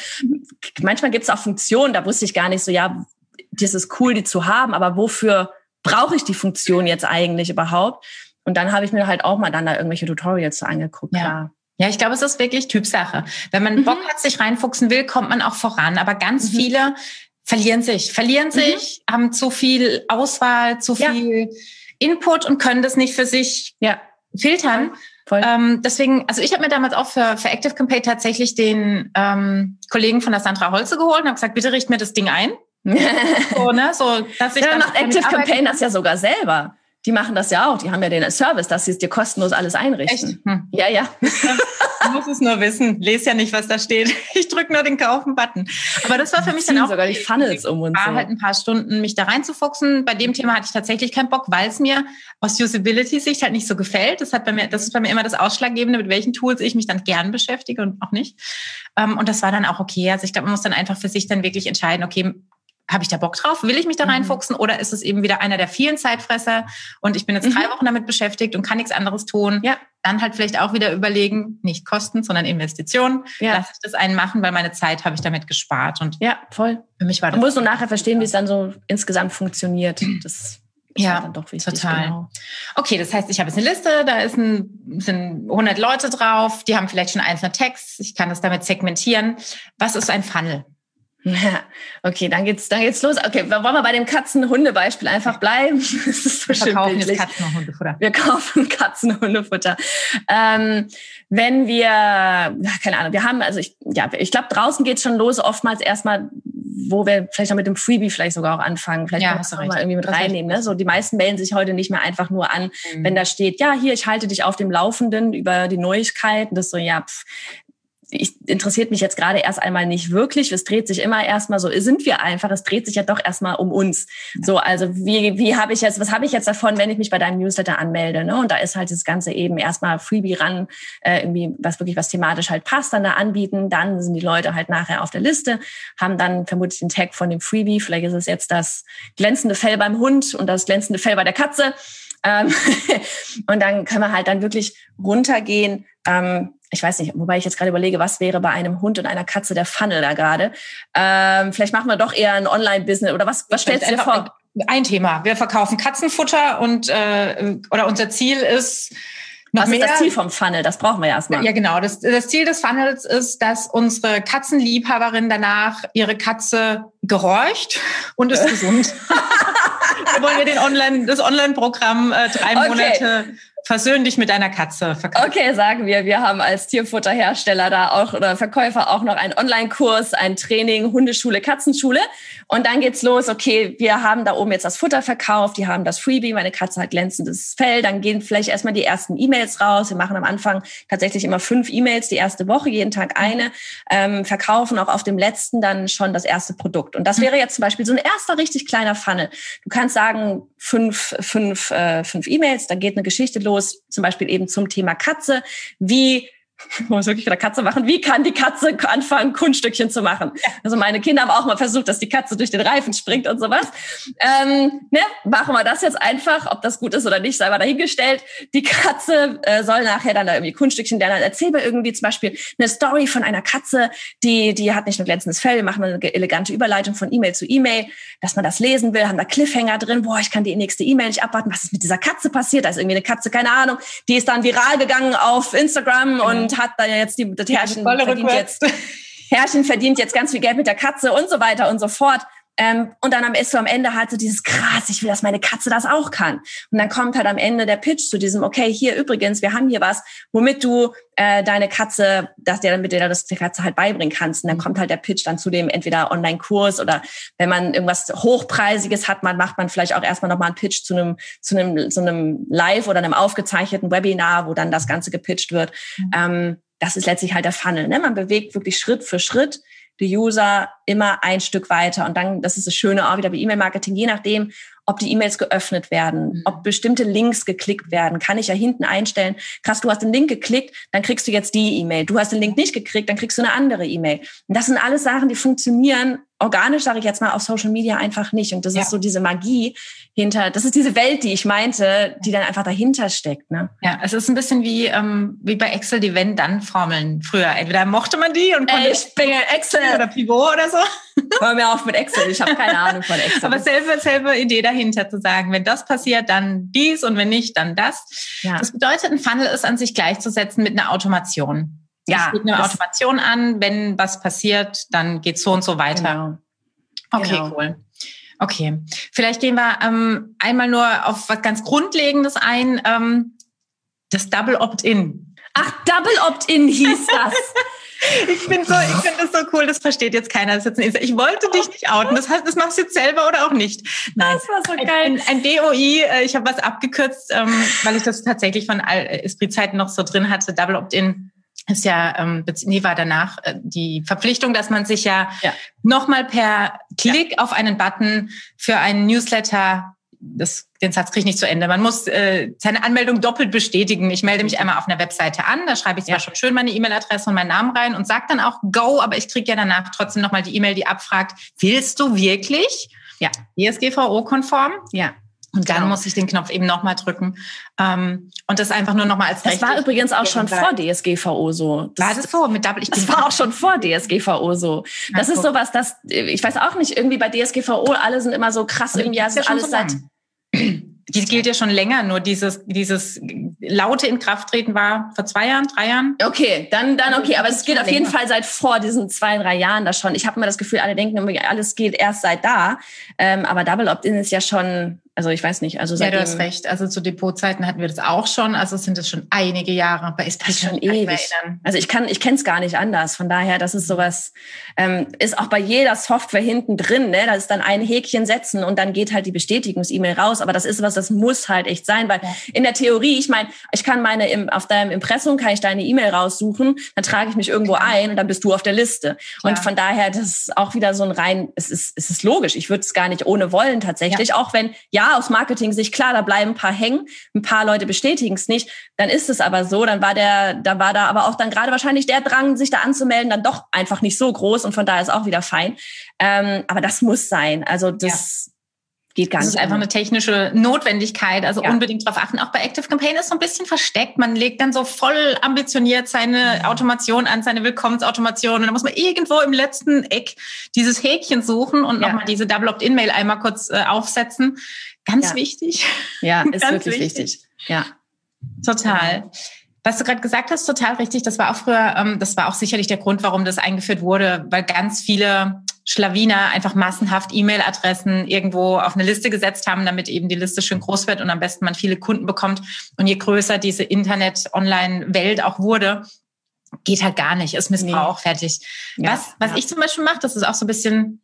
[SPEAKER 2] manchmal gibt es auch Funktionen, da wusste ich gar nicht so, ja, das ist cool, die zu haben, aber wofür brauche ich die Funktion jetzt eigentlich überhaupt? Und dann habe ich mir halt auch mal dann da irgendwelche Tutorials so angeguckt.
[SPEAKER 1] Ja. Klar. Ja, ich glaube, es ist wirklich Typsache. Wenn man mhm. Bock hat, sich reinfuchsen will, kommt man auch voran. Aber ganz mhm. viele verlieren sich, verlieren mhm. sich, haben zu viel Auswahl, zu viel ja. Input und können das nicht für sich ja. filtern. Voll. Ähm, deswegen, also ich habe mir damals auch für, für Active Campaign tatsächlich den ähm, Kollegen von der Sandra Holze geholt und habe gesagt, bitte richt mir das Ding ein. *laughs*
[SPEAKER 2] so, ne? so, dass ich ja, dann macht Active Campaign das ja sogar selber die machen das ja auch. Die haben ja den Service, dass sie es dir kostenlos alles einrichten. Hm.
[SPEAKER 1] Ja, ja. *laughs* Du musst es nur wissen. Lese ja nicht, was da steht. Ich drücke nur den Kaufen-Button. Aber das war für mich dann auch
[SPEAKER 2] sogar die Funnels um uns.
[SPEAKER 1] War so. halt ein paar Stunden, mich da reinzufuchsen. Bei dem Thema hatte ich tatsächlich keinen Bock, weil es mir aus Usability-Sicht halt nicht so gefällt. Das hat bei mir, das ist bei mir immer das Ausschlaggebende, mit welchen Tools ich mich dann gern beschäftige und auch nicht. Ähm, und das war dann auch okay. Also ich glaube, man muss dann einfach für sich dann wirklich entscheiden, okay, habe ich da Bock drauf? Will ich mich da mhm. reinfuchsen? Oder ist es eben wieder einer der vielen Zeitfresser und ich bin jetzt mhm. drei Wochen damit beschäftigt und kann nichts anderes tun? Ja. Dann halt vielleicht auch wieder überlegen, nicht Kosten, sondern Investitionen. Ja. Lass ich das einen machen, weil meine Zeit habe ich damit gespart. Und
[SPEAKER 2] ja, voll.
[SPEAKER 1] Für mich war das.
[SPEAKER 2] Man muss nur nachher verstehen, wie es dann so insgesamt funktioniert. Das
[SPEAKER 1] ja, dann doch wichtig. Total. Genau. Okay, das heißt, ich habe jetzt eine Liste, da ist ein, sind 100 Leute drauf, die haben vielleicht schon einzelne Text, ich kann das damit segmentieren. Was ist ein Funnel?
[SPEAKER 2] Ja, *laughs* okay, dann geht's, dann geht's los. Okay, wollen wir bei dem Katzen-Hunde-Beispiel einfach bleiben? *laughs*
[SPEAKER 1] Das ist so wir kaufen jetzt Katzen- und Hundefutter.
[SPEAKER 2] Wir kaufen *laughs* Katzen- und Hundefutter. Ähm, wenn wir, keine Ahnung, wir haben, also ich, ja, ich glaube, draußen geht's schon los, oftmals erstmal, wo wir vielleicht noch mit dem Freebie vielleicht sogar auch anfangen. Vielleicht ja, können wir das mal irgendwie mit reinnehmen. Ne? So, die meisten melden sich heute nicht mehr einfach nur an, mhm. wenn da steht, ja, hier, ich halte dich auf dem Laufenden über die Neuigkeiten. Das so, ja, pff, ich, interessiert mich jetzt gerade erst einmal nicht wirklich. Es dreht sich immer erstmal so, sind wir einfach, es dreht sich ja doch erstmal um uns. Ja. So, also wie, wie habe ich jetzt, was habe ich jetzt davon, wenn ich mich bei deinem Newsletter anmelde? Ne? Und da ist halt das Ganze eben erstmal Freebie ran, äh, irgendwie, was wirklich was thematisch halt passt, dann da anbieten. Dann sind die Leute halt nachher auf der Liste, haben dann vermutlich den Tag von dem Freebie. Vielleicht ist es jetzt das glänzende Fell beim Hund und das glänzende Fell bei der Katze. Ähm, *laughs* und dann können wir halt dann wirklich runtergehen. Ähm, ich weiß nicht, wobei ich jetzt gerade überlege, was wäre bei einem Hund und einer Katze der Funnel da gerade. Ähm, vielleicht machen wir doch eher ein Online-Business oder was, was stellst du dir vor?
[SPEAKER 1] Ein Thema. Wir verkaufen Katzenfutter und äh, oder unser Ziel ist,
[SPEAKER 2] Was ist das Ziel vom Funnel? Das brauchen wir erstmal.
[SPEAKER 1] Ja, genau. Das, das Ziel des Funnels ist, dass unsere Katzenliebhaberin danach ihre Katze gehorcht und ist *laughs* gesund. *laughs* wir wollen ja den Online, das Online-Programm äh, drei okay. Monate persönlich mit deiner Katze
[SPEAKER 2] verkaufen. Okay, sagen wir, wir haben als Tierfutterhersteller da auch oder Verkäufer auch noch einen Online-Kurs, ein Training, Hundeschule, Katzenschule. Und dann geht's los, okay, wir haben da oben jetzt das Futter verkauft, die haben das Freebie, meine Katze hat glänzendes Fell, dann gehen vielleicht erstmal die ersten E-Mails raus. Wir machen am Anfang tatsächlich immer fünf E-Mails die erste Woche, jeden Tag eine, ähm, verkaufen auch auf dem letzten dann schon das erste Produkt. Und das wäre jetzt zum Beispiel so ein erster richtig kleiner Funnel. Du kannst sagen, fünf, fünf, äh, fünf E-Mails, da geht eine Geschichte los, zum Beispiel eben zum Thema Katze. Wie muss wirklich mit der Katze machen. Wie kann die Katze anfangen, Kunststückchen zu machen? Also meine Kinder haben auch mal versucht, dass die Katze durch den Reifen springt und sowas. Ähm, ne? Machen wir das jetzt einfach. Ob das gut ist oder nicht, sei mal dahingestellt. Die Katze äh, soll nachher dann da irgendwie Kunststückchen lernen. Erzähl mir irgendwie zum Beispiel eine Story von einer Katze, die, die hat nicht nur glänzendes Fell. Wir machen eine elegante Überleitung von E-Mail zu E-Mail, dass man das lesen will. Haben da Cliffhanger drin. Boah, ich kann die nächste E-Mail nicht abwarten. Was ist mit dieser Katze passiert? Da ist irgendwie eine Katze, keine Ahnung. Die ist dann viral gegangen auf Instagram genau. und und hat da jetzt die, das Herrchen verdient jetzt, Herrchen verdient jetzt ganz viel Geld mit der Katze und so weiter und so fort. Ähm, und dann am, ist so am Ende halt so dieses krass, ich will, dass meine Katze das auch kann. Und dann kommt halt am Ende der Pitch zu diesem, okay, hier übrigens, wir haben hier was, womit du äh, deine Katze, dass der damit dir das die Katze halt beibringen kannst. Und dann kommt halt der Pitch dann zu dem entweder Online-Kurs oder wenn man irgendwas hochpreisiges hat, man macht man vielleicht auch erstmal nochmal einen Pitch zu einem zu einem so einem Live oder einem aufgezeichneten Webinar, wo dann das Ganze gepitcht wird. Mhm. Ähm, das ist letztlich halt der Funnel. Ne? Man bewegt wirklich Schritt für Schritt die User immer ein Stück weiter. Und dann, das ist das Schöne auch wieder bei E-Mail-Marketing, je nachdem, ob die E-Mails geöffnet werden, mhm. ob bestimmte Links geklickt werden, kann ich ja hinten einstellen. Krass, du hast den Link geklickt, dann kriegst du jetzt die E-Mail. Du hast den Link nicht gekriegt, dann kriegst du eine andere E-Mail. Und das sind alles Sachen, die funktionieren organisch, sage ich jetzt mal, auf Social Media einfach nicht. Und das ja. ist so diese Magie hinter, das ist diese Welt, die ich meinte, die dann einfach dahinter steckt. Ne?
[SPEAKER 1] Ja, es ist ein bisschen wie, ähm, wie bei Excel die Wenn-Dann-Formeln früher. Entweder mochte man die und
[SPEAKER 2] konnte Ey, ich bin Excel
[SPEAKER 1] oder Pivot oder so.
[SPEAKER 2] Hör mir auf mit Excel, ich habe keine *laughs* Ahnung von Excel.
[SPEAKER 1] Aber selbe, selbe Idee dahinter zu sagen, wenn das passiert, dann dies und wenn nicht, dann das. Ja. Das bedeutet, ein Funnel ist an sich gleichzusetzen mit einer Automation. Ja, es geht eine Automation an. Wenn was passiert, dann geht so und so weiter. Genau. Okay, genau. cool. Okay, vielleicht gehen wir ähm, einmal nur auf was ganz Grundlegendes ein. Ähm, das Double Opt-in.
[SPEAKER 2] Ach, Double Opt-in hieß das. *laughs*
[SPEAKER 1] ich bin so, ich finde das so cool. Das versteht jetzt keiner. Das jetzt ich wollte dich nicht outen. Das heißt, das machst du jetzt selber oder auch nicht.
[SPEAKER 2] Nein, das war so geil.
[SPEAKER 1] Ein, ein DOI. Äh, ich habe was abgekürzt, ähm, weil ich das tatsächlich von Esprit-Zeiten noch so drin hatte. Double Opt-in ist ja, ähm, nee, war danach äh, die Verpflichtung, dass man sich ja, ja. nochmal per Klick ja. auf einen Button für einen Newsletter, das, den Satz kriege ich nicht zu Ende, man muss äh, seine Anmeldung doppelt bestätigen. Ich melde mich einmal auf einer Webseite an, da schreibe ich zwar ja. schon schön meine E-Mail-Adresse und meinen Namen rein und sage dann auch Go, aber ich kriege ja danach trotzdem nochmal die E-Mail, die abfragt, willst du wirklich? Ja. DSGVO-konform?
[SPEAKER 2] Ja.
[SPEAKER 1] Und dann genau. muss ich den Knopf eben nochmal drücken. Ähm, und das einfach nur nochmal als
[SPEAKER 2] Das war übrigens auch schon vor DSGVO so.
[SPEAKER 1] Das war das so? Mit Double,
[SPEAKER 2] ich das war auch schon vor DSGVO so. Das ist sowas, das, ich weiß auch nicht, irgendwie bei DSGVO, alle sind immer so krass, irgendwie, also alles so seit,
[SPEAKER 1] die gilt ja schon länger, nur dieses, dieses laute Inkrafttreten war vor zwei Jahren, drei Jahren.
[SPEAKER 2] Okay, dann, dann okay, aber es gilt auf jeden Fall seit vor diesen zwei, drei Jahren da schon. Ich habe immer das Gefühl, alle denken, alles gilt erst seit da. Ähm, aber Double Opt-in ist ja schon also ich weiß nicht. Also
[SPEAKER 1] ja, du hast recht. Also zu Depotzeiten hatten wir das auch schon. Also sind es schon einige Jahre.
[SPEAKER 2] Aber ist das schon ewig. Also ich kann, ich kenne es gar nicht anders. Von daher, das ist sowas, ähm, ist auch bei jeder Software hinten drin. Ne? Da ist dann ein Häkchen setzen und dann geht halt die Bestätigungs-E-Mail raus. Aber das ist was, das muss halt echt sein, weil ja. in der Theorie, ich meine, ich kann meine im, auf deinem Impressum kann ich deine E-Mail raussuchen, dann trage ich mich irgendwo ein und dann bist du auf der Liste. Klar. Und von daher, das ist auch wieder so ein rein, es ist, es ist logisch. Ich würde es gar nicht ohne wollen tatsächlich, ja. auch wenn ja aus Marketing-Sicht, klar, da bleiben ein paar hängen, ein paar Leute bestätigen es nicht, dann ist es aber so, dann war der, da war da aber auch dann gerade wahrscheinlich der Drang, sich da anzumelden, dann doch einfach nicht so groß und von daher ist auch wieder fein. Ähm, aber das muss sein. Also das ja. Geht gar
[SPEAKER 1] das
[SPEAKER 2] nicht.
[SPEAKER 1] ist einfach eine technische Notwendigkeit. Also ja. unbedingt darauf achten. Auch bei Active Campaign ist so ein bisschen versteckt. Man legt dann so voll ambitioniert seine Automation an, seine Willkommensautomation. Und dann muss man irgendwo im letzten Eck dieses Häkchen suchen und ja. nochmal diese Double Opt-in-Mail einmal kurz äh, aufsetzen. Ganz
[SPEAKER 2] ja.
[SPEAKER 1] wichtig.
[SPEAKER 2] Ja, *laughs* ist wirklich wichtig. wichtig. Ja.
[SPEAKER 1] Total. Was du gerade gesagt hast, total richtig. Das war auch früher, ähm, das war auch sicherlich der Grund, warum das eingeführt wurde, weil ganz viele Schlawiner einfach massenhaft E-Mail-Adressen irgendwo auf eine Liste gesetzt haben, damit eben die Liste schön groß wird und am besten man viele Kunden bekommt. Und je größer diese Internet-Online-Welt auch wurde, geht halt gar nicht, ist Missbrauch, nee. fertig. Ja, was was ja. ich zum Beispiel mache, das ist auch so ein bisschen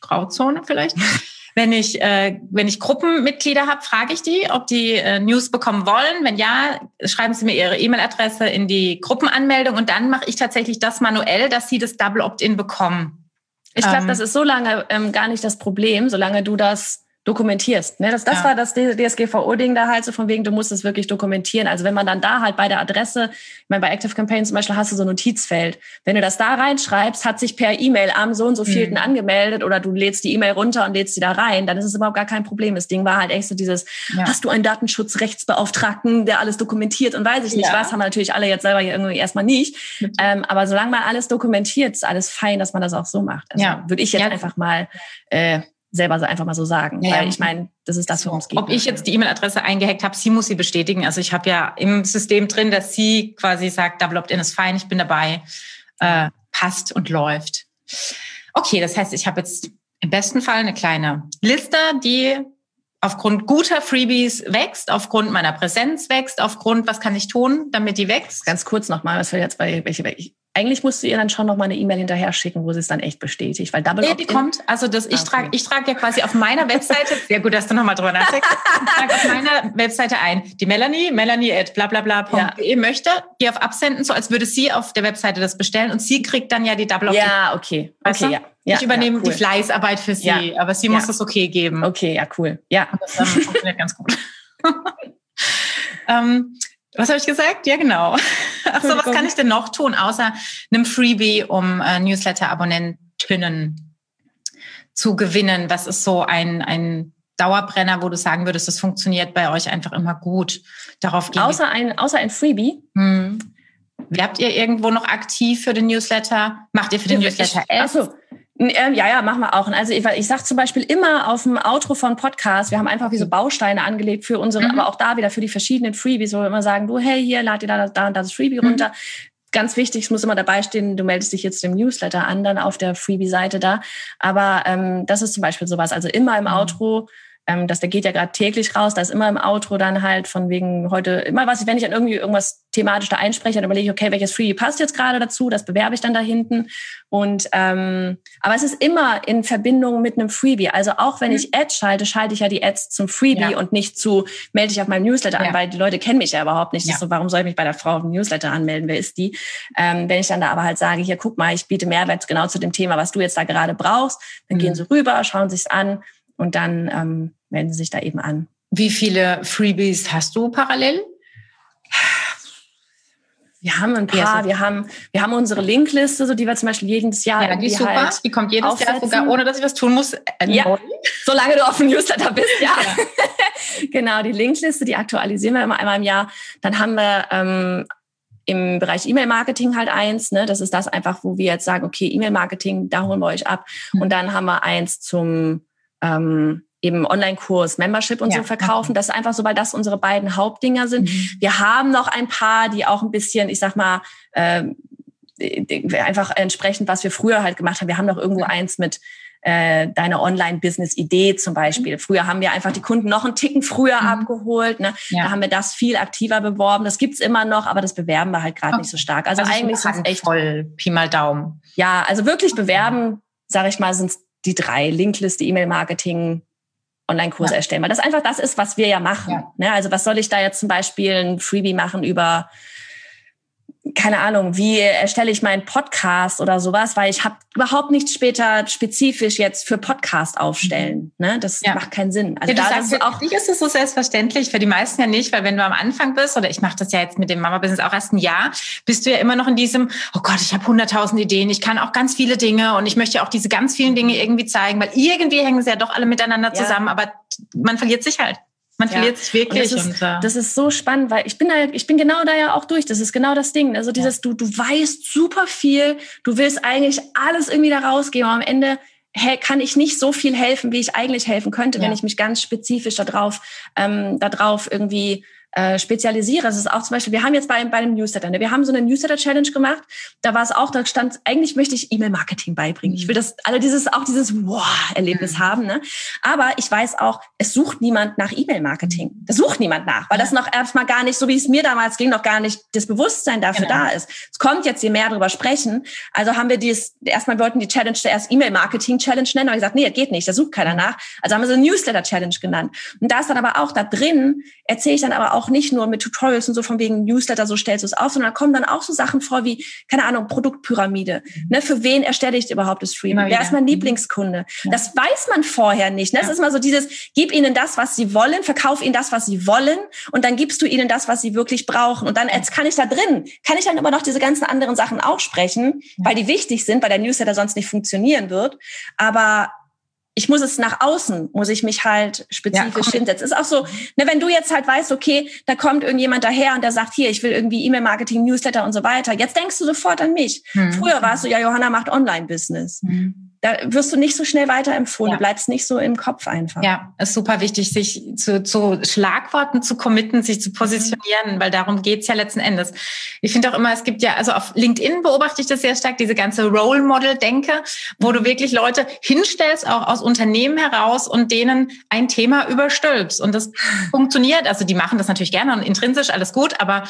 [SPEAKER 1] Grauzone vielleicht. *laughs* Wenn ich, äh, wenn ich Gruppenmitglieder habe, frage ich die, ob die äh, News bekommen wollen. Wenn ja, schreiben sie mir ihre E-Mail-Adresse in die Gruppenanmeldung und dann mache ich tatsächlich das manuell, dass sie das Double Opt-in bekommen.
[SPEAKER 2] Ich glaube, ähm, das ist so lange ähm, gar nicht das Problem, solange du das dokumentierst. Ne? Das, das ja. war das DSGVO-Ding da halt so von wegen, du musst es wirklich dokumentieren. Also wenn man dann da halt bei der Adresse, ich meine, bei Active Campaign zum Beispiel hast du so ein Notizfeld. Wenn du das da reinschreibst, hat sich per E-Mail am so und so vielten mhm. angemeldet oder du lädst die E-Mail runter und lädst sie da rein, dann ist es überhaupt gar kein Problem. Das Ding war halt echt so dieses, ja. hast du einen Datenschutzrechtsbeauftragten, der alles dokumentiert und weiß ich nicht ja. was, haben wir natürlich alle jetzt selber hier irgendwie erstmal nicht. Ähm, aber solange man alles dokumentiert, ist alles fein, dass man das auch so macht. Also ja. würde ich jetzt einfach mal äh, selber so einfach mal so sagen. Ja, weil ich meine, das ist das, worum es geht.
[SPEAKER 1] Ob ich jetzt die E-Mail-Adresse eingehackt habe, sie muss sie bestätigen. Also ich habe ja im System drin, dass sie quasi sagt, Double Opt-in ist fein, ich bin dabei, äh, passt und läuft. Okay, das heißt, ich habe jetzt im besten Fall eine kleine Liste, die aufgrund guter Freebies wächst, aufgrund meiner Präsenz wächst, aufgrund, was kann ich tun, damit die wächst.
[SPEAKER 2] Ganz kurz nochmal, was wir jetzt bei welche, eigentlich musst du ihr dann schon noch mal eine E-Mail hinterher schicken, wo sie es dann echt bestätigt, weil Double
[SPEAKER 1] Opt-in kommt. Also das, ich okay. trage, ich trage ja quasi auf meiner Webseite. *laughs* Sehr gut, dass du noch mal drüber nachdenkst. Ich trage auf meiner Webseite ein. Die Melanie, Melanie at blablabla.de ja. möchte, die auf Absenden, so als würde sie auf der Webseite das bestellen und sie kriegt dann ja die Double
[SPEAKER 2] Opt-in. Ja, okay, okay, ja.
[SPEAKER 1] Ja, ich übernehme ja, cool. die Fleißarbeit für sie, ja, aber sie muss das okay geben.
[SPEAKER 2] Okay, ja, cool. Ja. Und das ähm, funktioniert ganz gut. *laughs*
[SPEAKER 1] ähm, was habe ich gesagt? Ja, genau. *laughs* Ach so, was kann ich denn noch tun, außer einem Freebie, um äh, Newsletter-Abonnentinnen zu gewinnen? Was ist so ein, ein Dauerbrenner, wo du sagen würdest, das funktioniert bei euch einfach immer gut? Darauf
[SPEAKER 2] gehen außer ein, außer ein Freebie? Hm.
[SPEAKER 1] Werbt ihr irgendwo noch aktiv für den Newsletter? Macht ihr für den Newsletter
[SPEAKER 2] ich, Also, ja, ja, machen wir auch. Also ich, ich sage zum Beispiel immer auf dem Outro von Podcasts, wir haben einfach wie so Bausteine angelegt für unsere, mhm. aber auch da wieder für die verschiedenen Freebies, wo wir immer sagen, du, hey, hier, lad dir da, da und das Freebie mhm. runter. Ganz wichtig, es muss immer dabei stehen, du meldest dich jetzt dem Newsletter an, dann auf der Freebie-Seite da. Aber ähm, das ist zum Beispiel sowas. Also immer im mhm. Ähm, das, der geht ja gerade täglich raus, da ist immer im Outro dann halt von wegen heute, immer was, wenn ich dann irgendwie irgendwas thematisch da einspreche, dann überlege ich, okay, welches Freebie passt jetzt gerade dazu, das bewerbe ich dann da hinten. Und ähm, aber es ist immer in Verbindung mit einem Freebie. Also auch wenn mhm. ich Ads schalte, schalte ich ja die Ads zum Freebie ja. und nicht zu, melde ich auf meinem Newsletter ja. an, weil die Leute kennen mich ja überhaupt nicht. Ja. So, warum soll ich mich bei der Frau auf dem Newsletter anmelden? Wer ist die? Ähm, wenn ich dann da aber halt sage, hier guck mal, ich biete Mehrwert genau zu dem Thema, was du jetzt da gerade brauchst, dann mhm. gehen sie rüber, schauen sich's an und dann ähm, melden sie sich da eben an.
[SPEAKER 1] Wie viele Freebies hast du parallel?
[SPEAKER 2] Wir haben ein paar, wir haben, wir haben unsere Linkliste, so die wir zum Beispiel jedes Jahr.
[SPEAKER 1] Ja, die ist super, halt die kommt jedes aufsetzen. Jahr sogar, ohne dass ich was tun muss.
[SPEAKER 2] Äh, ja, solange du auf dem Newsletter bist, ja. ja. *laughs* genau, die Linkliste, die aktualisieren wir immer einmal im Jahr. Dann haben wir ähm, im Bereich E-Mail-Marketing halt eins, ne? Das ist das einfach, wo wir jetzt sagen, okay, E-Mail-Marketing, da holen wir euch ab. Mhm. Und dann haben wir eins zum ähm, eben Online-Kurs, Membership und ja, so verkaufen. Okay. Das ist einfach so, weil das unsere beiden Hauptdinger sind. Mhm. Wir haben noch ein paar, die auch ein bisschen, ich sag mal, äh, einfach entsprechend, was wir früher halt gemacht haben. Wir haben noch irgendwo eins mit äh, deine Online-Business-Idee zum Beispiel. Mhm. Früher haben wir einfach die Kunden noch einen Ticken früher mhm. abgeholt. Ne? Ja. Da haben wir das viel aktiver beworben. Das gibt's immer noch, aber das bewerben wir halt gerade okay. nicht so stark. Also, also eigentlich sind es echt
[SPEAKER 1] voll Pi mal Daumen.
[SPEAKER 2] Ja, also wirklich bewerben, sage ich mal, sind die drei Linkliste, E-Mail-Marketing, Online-Kurs ja. erstellen, weil das einfach das ist, was wir ja machen. Ja. Ne? Also was soll ich da jetzt zum Beispiel ein Freebie machen über keine Ahnung, wie erstelle ich meinen Podcast oder sowas, weil ich habe überhaupt nichts später spezifisch jetzt für Podcast aufstellen. Mhm. Ne? Das ja. macht keinen Sinn.
[SPEAKER 1] Also ja, da sagst, ist auch nicht ist es so selbstverständlich, für die meisten ja nicht, weil wenn du am Anfang bist, oder ich mache das ja jetzt mit dem Mama-Business auch erst ein Jahr, bist du ja immer noch in diesem, oh Gott, ich habe hunderttausend Ideen, ich kann auch ganz viele Dinge und ich möchte auch diese ganz vielen Dinge irgendwie zeigen, weil irgendwie hängen sie ja doch alle miteinander zusammen, ja. aber man verliert sich halt. Man ja. verliert sich wirklich.
[SPEAKER 2] Das ist, das ist, so spannend, weil ich bin da, ich bin genau da ja auch durch. Das ist genau das Ding. Also dieses, du, du weißt super viel, du willst eigentlich alles irgendwie da rausgeben, aber am Ende hey, kann ich nicht so viel helfen, wie ich eigentlich helfen könnte, ja. wenn ich mich ganz spezifisch darauf, ähm, darauf irgendwie äh, spezialisiere. Das ist auch zum Beispiel, wir haben jetzt bei, bei einem Newsletter, ne? wir haben so eine Newsletter-Challenge gemacht. Da war es auch, da stand, eigentlich möchte ich E-Mail-Marketing beibringen. Ich will das, alle dieses, auch dieses Wow-Erlebnis mhm. haben. Ne? Aber ich weiß auch, es sucht niemand nach E-Mail-Marketing. Das sucht niemand nach, weil das noch erstmal gar nicht, so wie es mir damals ging, noch gar nicht das Bewusstsein dafür genau. da ist. Es kommt jetzt, je mehr darüber sprechen. Also haben wir dies, erstmal wollten die Challenge zuerst E-Mail-Marketing-Challenge nennen, aber gesagt, nee, geht nicht, da sucht keiner nach. Also haben wir so Newsletter-Challenge genannt. Und da ist dann aber auch da drin, erzähle ich dann aber auch nicht nur mit Tutorials und so von wegen Newsletter, so stellst du es auf, sondern da kommen dann auch so Sachen vor wie, keine Ahnung, Produktpyramide. Mhm. Ne, für wen erstelle ich überhaupt das Streaming? Wer ist mein mhm. Lieblingskunde? Ja. Das weiß man vorher nicht. Ne? Das ja. ist mal so dieses, gib ihnen das, was sie wollen, verkauf ihnen das, was sie wollen und dann gibst du ihnen das, was sie wirklich brauchen. Und dann jetzt kann ich da drin, kann ich dann immer noch diese ganzen anderen Sachen auch sprechen, weil die wichtig sind, weil der Newsletter sonst nicht funktionieren wird. Aber ich muss es nach außen, muss ich mich halt spezifisch ja, hinsetzen. Ist auch so, ne, wenn du jetzt halt weißt, okay, da kommt irgendjemand daher und der sagt, hier, ich will irgendwie E-Mail-Marketing, Newsletter und so weiter. Jetzt denkst du sofort an mich. Hm. Früher warst du, ja, Johanna macht Online-Business. Hm da wirst du nicht so schnell weiterempfohlen, ja. bleibst nicht so im Kopf einfach.
[SPEAKER 1] Ja, ist super wichtig, sich zu, zu Schlagworten zu committen, sich zu positionieren, mhm. weil darum geht's ja letzten Endes. Ich finde auch immer, es gibt ja, also auf LinkedIn beobachte ich das sehr stark, diese ganze Role Model-Denke, wo du mhm. wirklich Leute hinstellst, auch aus Unternehmen heraus und denen ein Thema überstülpst. Und das *laughs* funktioniert. Also die machen das natürlich gerne und intrinsisch alles gut, aber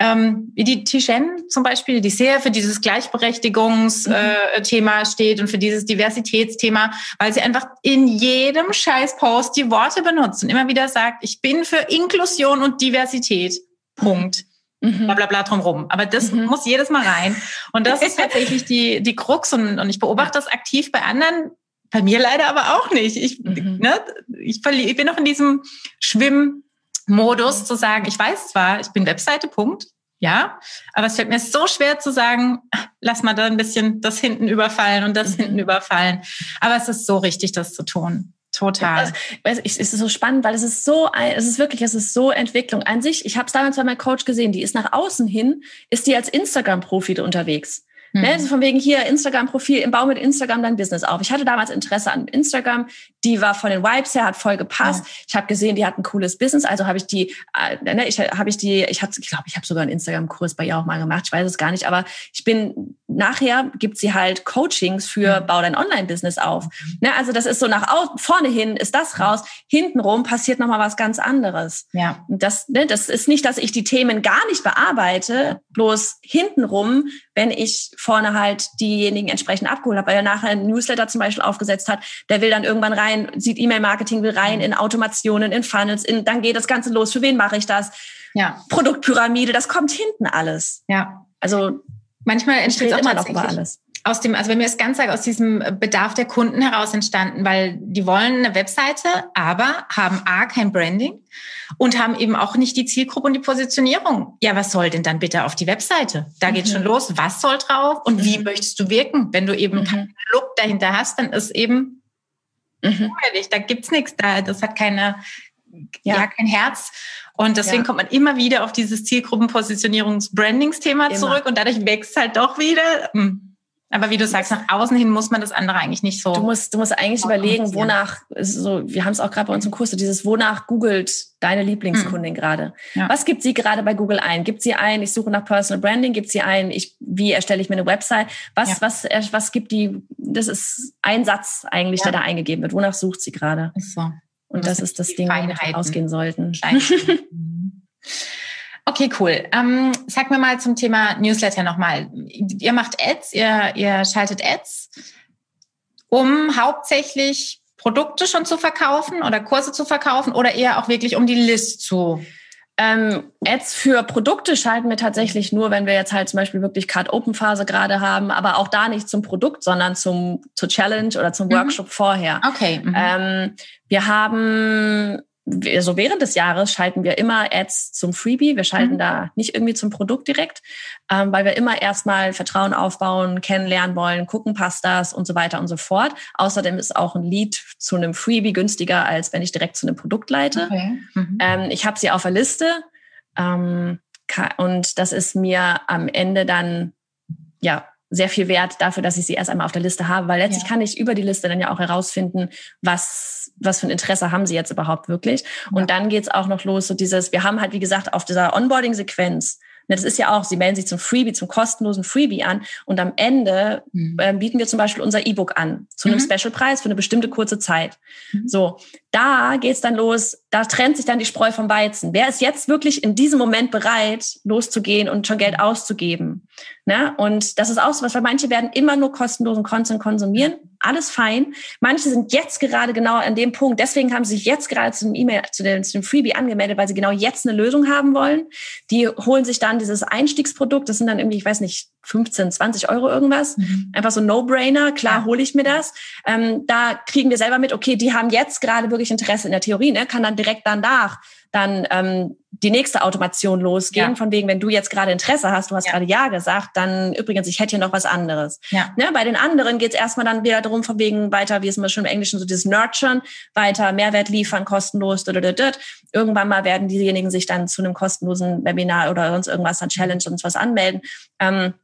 [SPEAKER 1] ähm, die Tijen zum Beispiel, die sehr für dieses Gleichberechtigungsthema mhm. äh, steht und für dieses Diversitätsthema, weil sie einfach in jedem Scheiß-Post die Worte benutzt und immer wieder sagt, ich bin für Inklusion und Diversität. Punkt. Mhm. Bla bla bla drumrum. Aber das mhm. muss jedes Mal rein. Und das ist tatsächlich die, die Krux. Und, und ich beobachte das aktiv bei anderen, bei mir leider aber auch nicht. Ich, mhm. ne, ich, ich bin noch in diesem Schwimm- Modus zu sagen, ich weiß zwar, ich bin Webseite, Punkt, ja, aber es fällt mir so schwer zu sagen, lass mal da ein bisschen das hinten überfallen und das mhm. hinten überfallen. Aber es ist so richtig, das zu tun. Total.
[SPEAKER 2] Es ist so spannend, weil es ist so, es ist wirklich, es ist so Entwicklung an sich. Ich habe es damals bei meinem Coach gesehen, die ist nach außen hin, ist die als Instagram-Profi unterwegs. Mhm. Ne, also von wegen hier Instagram-Profil, im Bau mit Instagram dein Business auf. Ich hatte damals Interesse an Instagram. Die war von den Vibes her, hat voll gepasst. Ja. Ich habe gesehen, die hat ein cooles Business. Also habe ich die, äh, ne, ich habe ich die, ich hatte, ich glaube, ich habe sogar einen Instagram-Kurs bei ihr auch mal gemacht. Ich weiß es gar nicht, aber ich bin nachher gibt sie halt Coachings für mhm. Bau dein Online-Business auf. Mhm. Ne, also das ist so nach vorne hin ist das raus, hintenrum passiert noch mal was ganz anderes. Ja. Das, ne, das ist nicht, dass ich die Themen gar nicht bearbeite, bloß hintenrum, wenn ich vorne halt diejenigen entsprechend abgeholt habe, weil er nachher einen Newsletter zum Beispiel aufgesetzt hat, der will dann irgendwann rein, sieht E-Mail-Marketing, will rein in Automationen, in Funnels, in, dann geht das Ganze los. Für wen mache ich das? Ja. Produktpyramide, das kommt hinten alles.
[SPEAKER 1] Ja. Also manchmal entsteht auch immer noch über alles aus dem, also wenn mir das ganz sage, aus diesem Bedarf der Kunden heraus entstanden, weil die wollen eine Webseite, aber haben A, kein Branding und haben eben auch nicht die Zielgruppe und die Positionierung. Ja, was soll denn dann bitte auf die Webseite? Da geht mhm. schon los. Was soll drauf und mhm. wie möchtest du wirken? Wenn du eben mhm. keinen Look dahinter hast, dann ist eben mhm. da gibt's nichts da. Das hat keine, ja, ja kein Herz. Und deswegen ja. kommt man immer wieder auf dieses Zielgruppenpositionierungs-Brandings-Thema zurück und dadurch wächst halt doch wieder. Hm. Aber wie du sagst, nach außen hin muss man das andere eigentlich nicht so.
[SPEAKER 2] Du musst, du musst eigentlich überlegen, wonach, so, wir haben es auch gerade bei uns im Kurs, so dieses, wonach googelt deine Lieblingskundin mhm. gerade? Ja. Was gibt sie gerade bei Google ein? Gibt sie ein, ich suche nach Personal Branding? Gibt sie ein, ich, wie erstelle ich mir eine Website? Was, ja. was, was gibt die, das ist ein Satz eigentlich, ja. der da eingegeben wird. Wonach sucht sie gerade? So. Und das, das ist das Ding, wo wir ausgehen sollten. *laughs*
[SPEAKER 1] Okay, cool. Ähm, sag mir mal zum Thema Newsletter nochmal. Ihr macht Ads, ihr, ihr schaltet Ads, um hauptsächlich Produkte schon zu verkaufen oder Kurse zu verkaufen oder eher auch wirklich um die List zu
[SPEAKER 2] ähm, Ads für Produkte schalten wir tatsächlich nur, wenn wir jetzt halt zum Beispiel wirklich Card-Open-Phase gerade haben, aber auch da nicht zum Produkt, sondern zum, zur Challenge oder zum mhm. Workshop mhm. vorher.
[SPEAKER 1] Okay. Mhm.
[SPEAKER 2] Ähm, wir haben so während des Jahres schalten wir immer Ads zum Freebie. Wir schalten mhm. da nicht irgendwie zum Produkt direkt, ähm, weil wir immer erstmal Vertrauen aufbauen, kennenlernen wollen, gucken, passt das und so weiter und so fort. Außerdem ist auch ein Lead zu einem Freebie günstiger, als wenn ich direkt zu einem Produkt leite. Okay. Mhm. Ähm, ich habe sie auf der Liste ähm, und das ist mir am Ende dann ja sehr viel wert dafür, dass ich sie erst einmal auf der Liste habe, weil letztlich ja. kann ich über die Liste dann ja auch herausfinden, was, was für ein Interesse haben sie jetzt überhaupt wirklich. Und ja. dann geht's auch noch los, so dieses, wir haben halt, wie gesagt, auf dieser Onboarding-Sequenz Ne, das ist ja auch, Sie melden sich zum Freebie, zum kostenlosen Freebie an und am Ende mhm. äh, bieten wir zum Beispiel unser E-Book an zu einem mhm. Specialpreis für eine bestimmte kurze Zeit. Mhm. So, da geht's dann los, da trennt sich dann die Spreu vom Weizen. Wer ist jetzt wirklich in diesem Moment bereit, loszugehen und schon Geld auszugeben? Ne? Und das ist auch so was, weil manche werden immer nur kostenlosen Content konsumieren. Alles fein. Manche sind jetzt gerade genau an dem Punkt. Deswegen haben sie sich jetzt gerade zu dem E-Mail, zu dem, zu dem Freebie angemeldet, weil sie genau jetzt eine Lösung haben wollen. Die holen sich dann dieses Einstiegsprodukt. Das sind dann irgendwie, ich weiß nicht, 15, 20 Euro irgendwas. Mhm. Einfach so No-Brainer. Klar, ja. hole ich mir das. Ähm, da kriegen wir selber mit, okay, die haben jetzt gerade wirklich Interesse in der Theorie, ne? kann dann direkt danach dann ähm, die nächste Automation losgehen, ja. von wegen, wenn du jetzt gerade Interesse hast, du hast ja. gerade Ja gesagt, dann übrigens, ich hätte hier noch was anderes. Ja. Ne, bei den anderen geht es erstmal dann wieder darum, von wegen weiter, wie es immer schon im Englischen so dieses Nurturen, weiter Mehrwert liefern, kostenlos, dödödöd. irgendwann mal werden diejenigen sich dann zu einem kostenlosen Webinar oder sonst irgendwas, an Challenge und was anmelden. Ähm,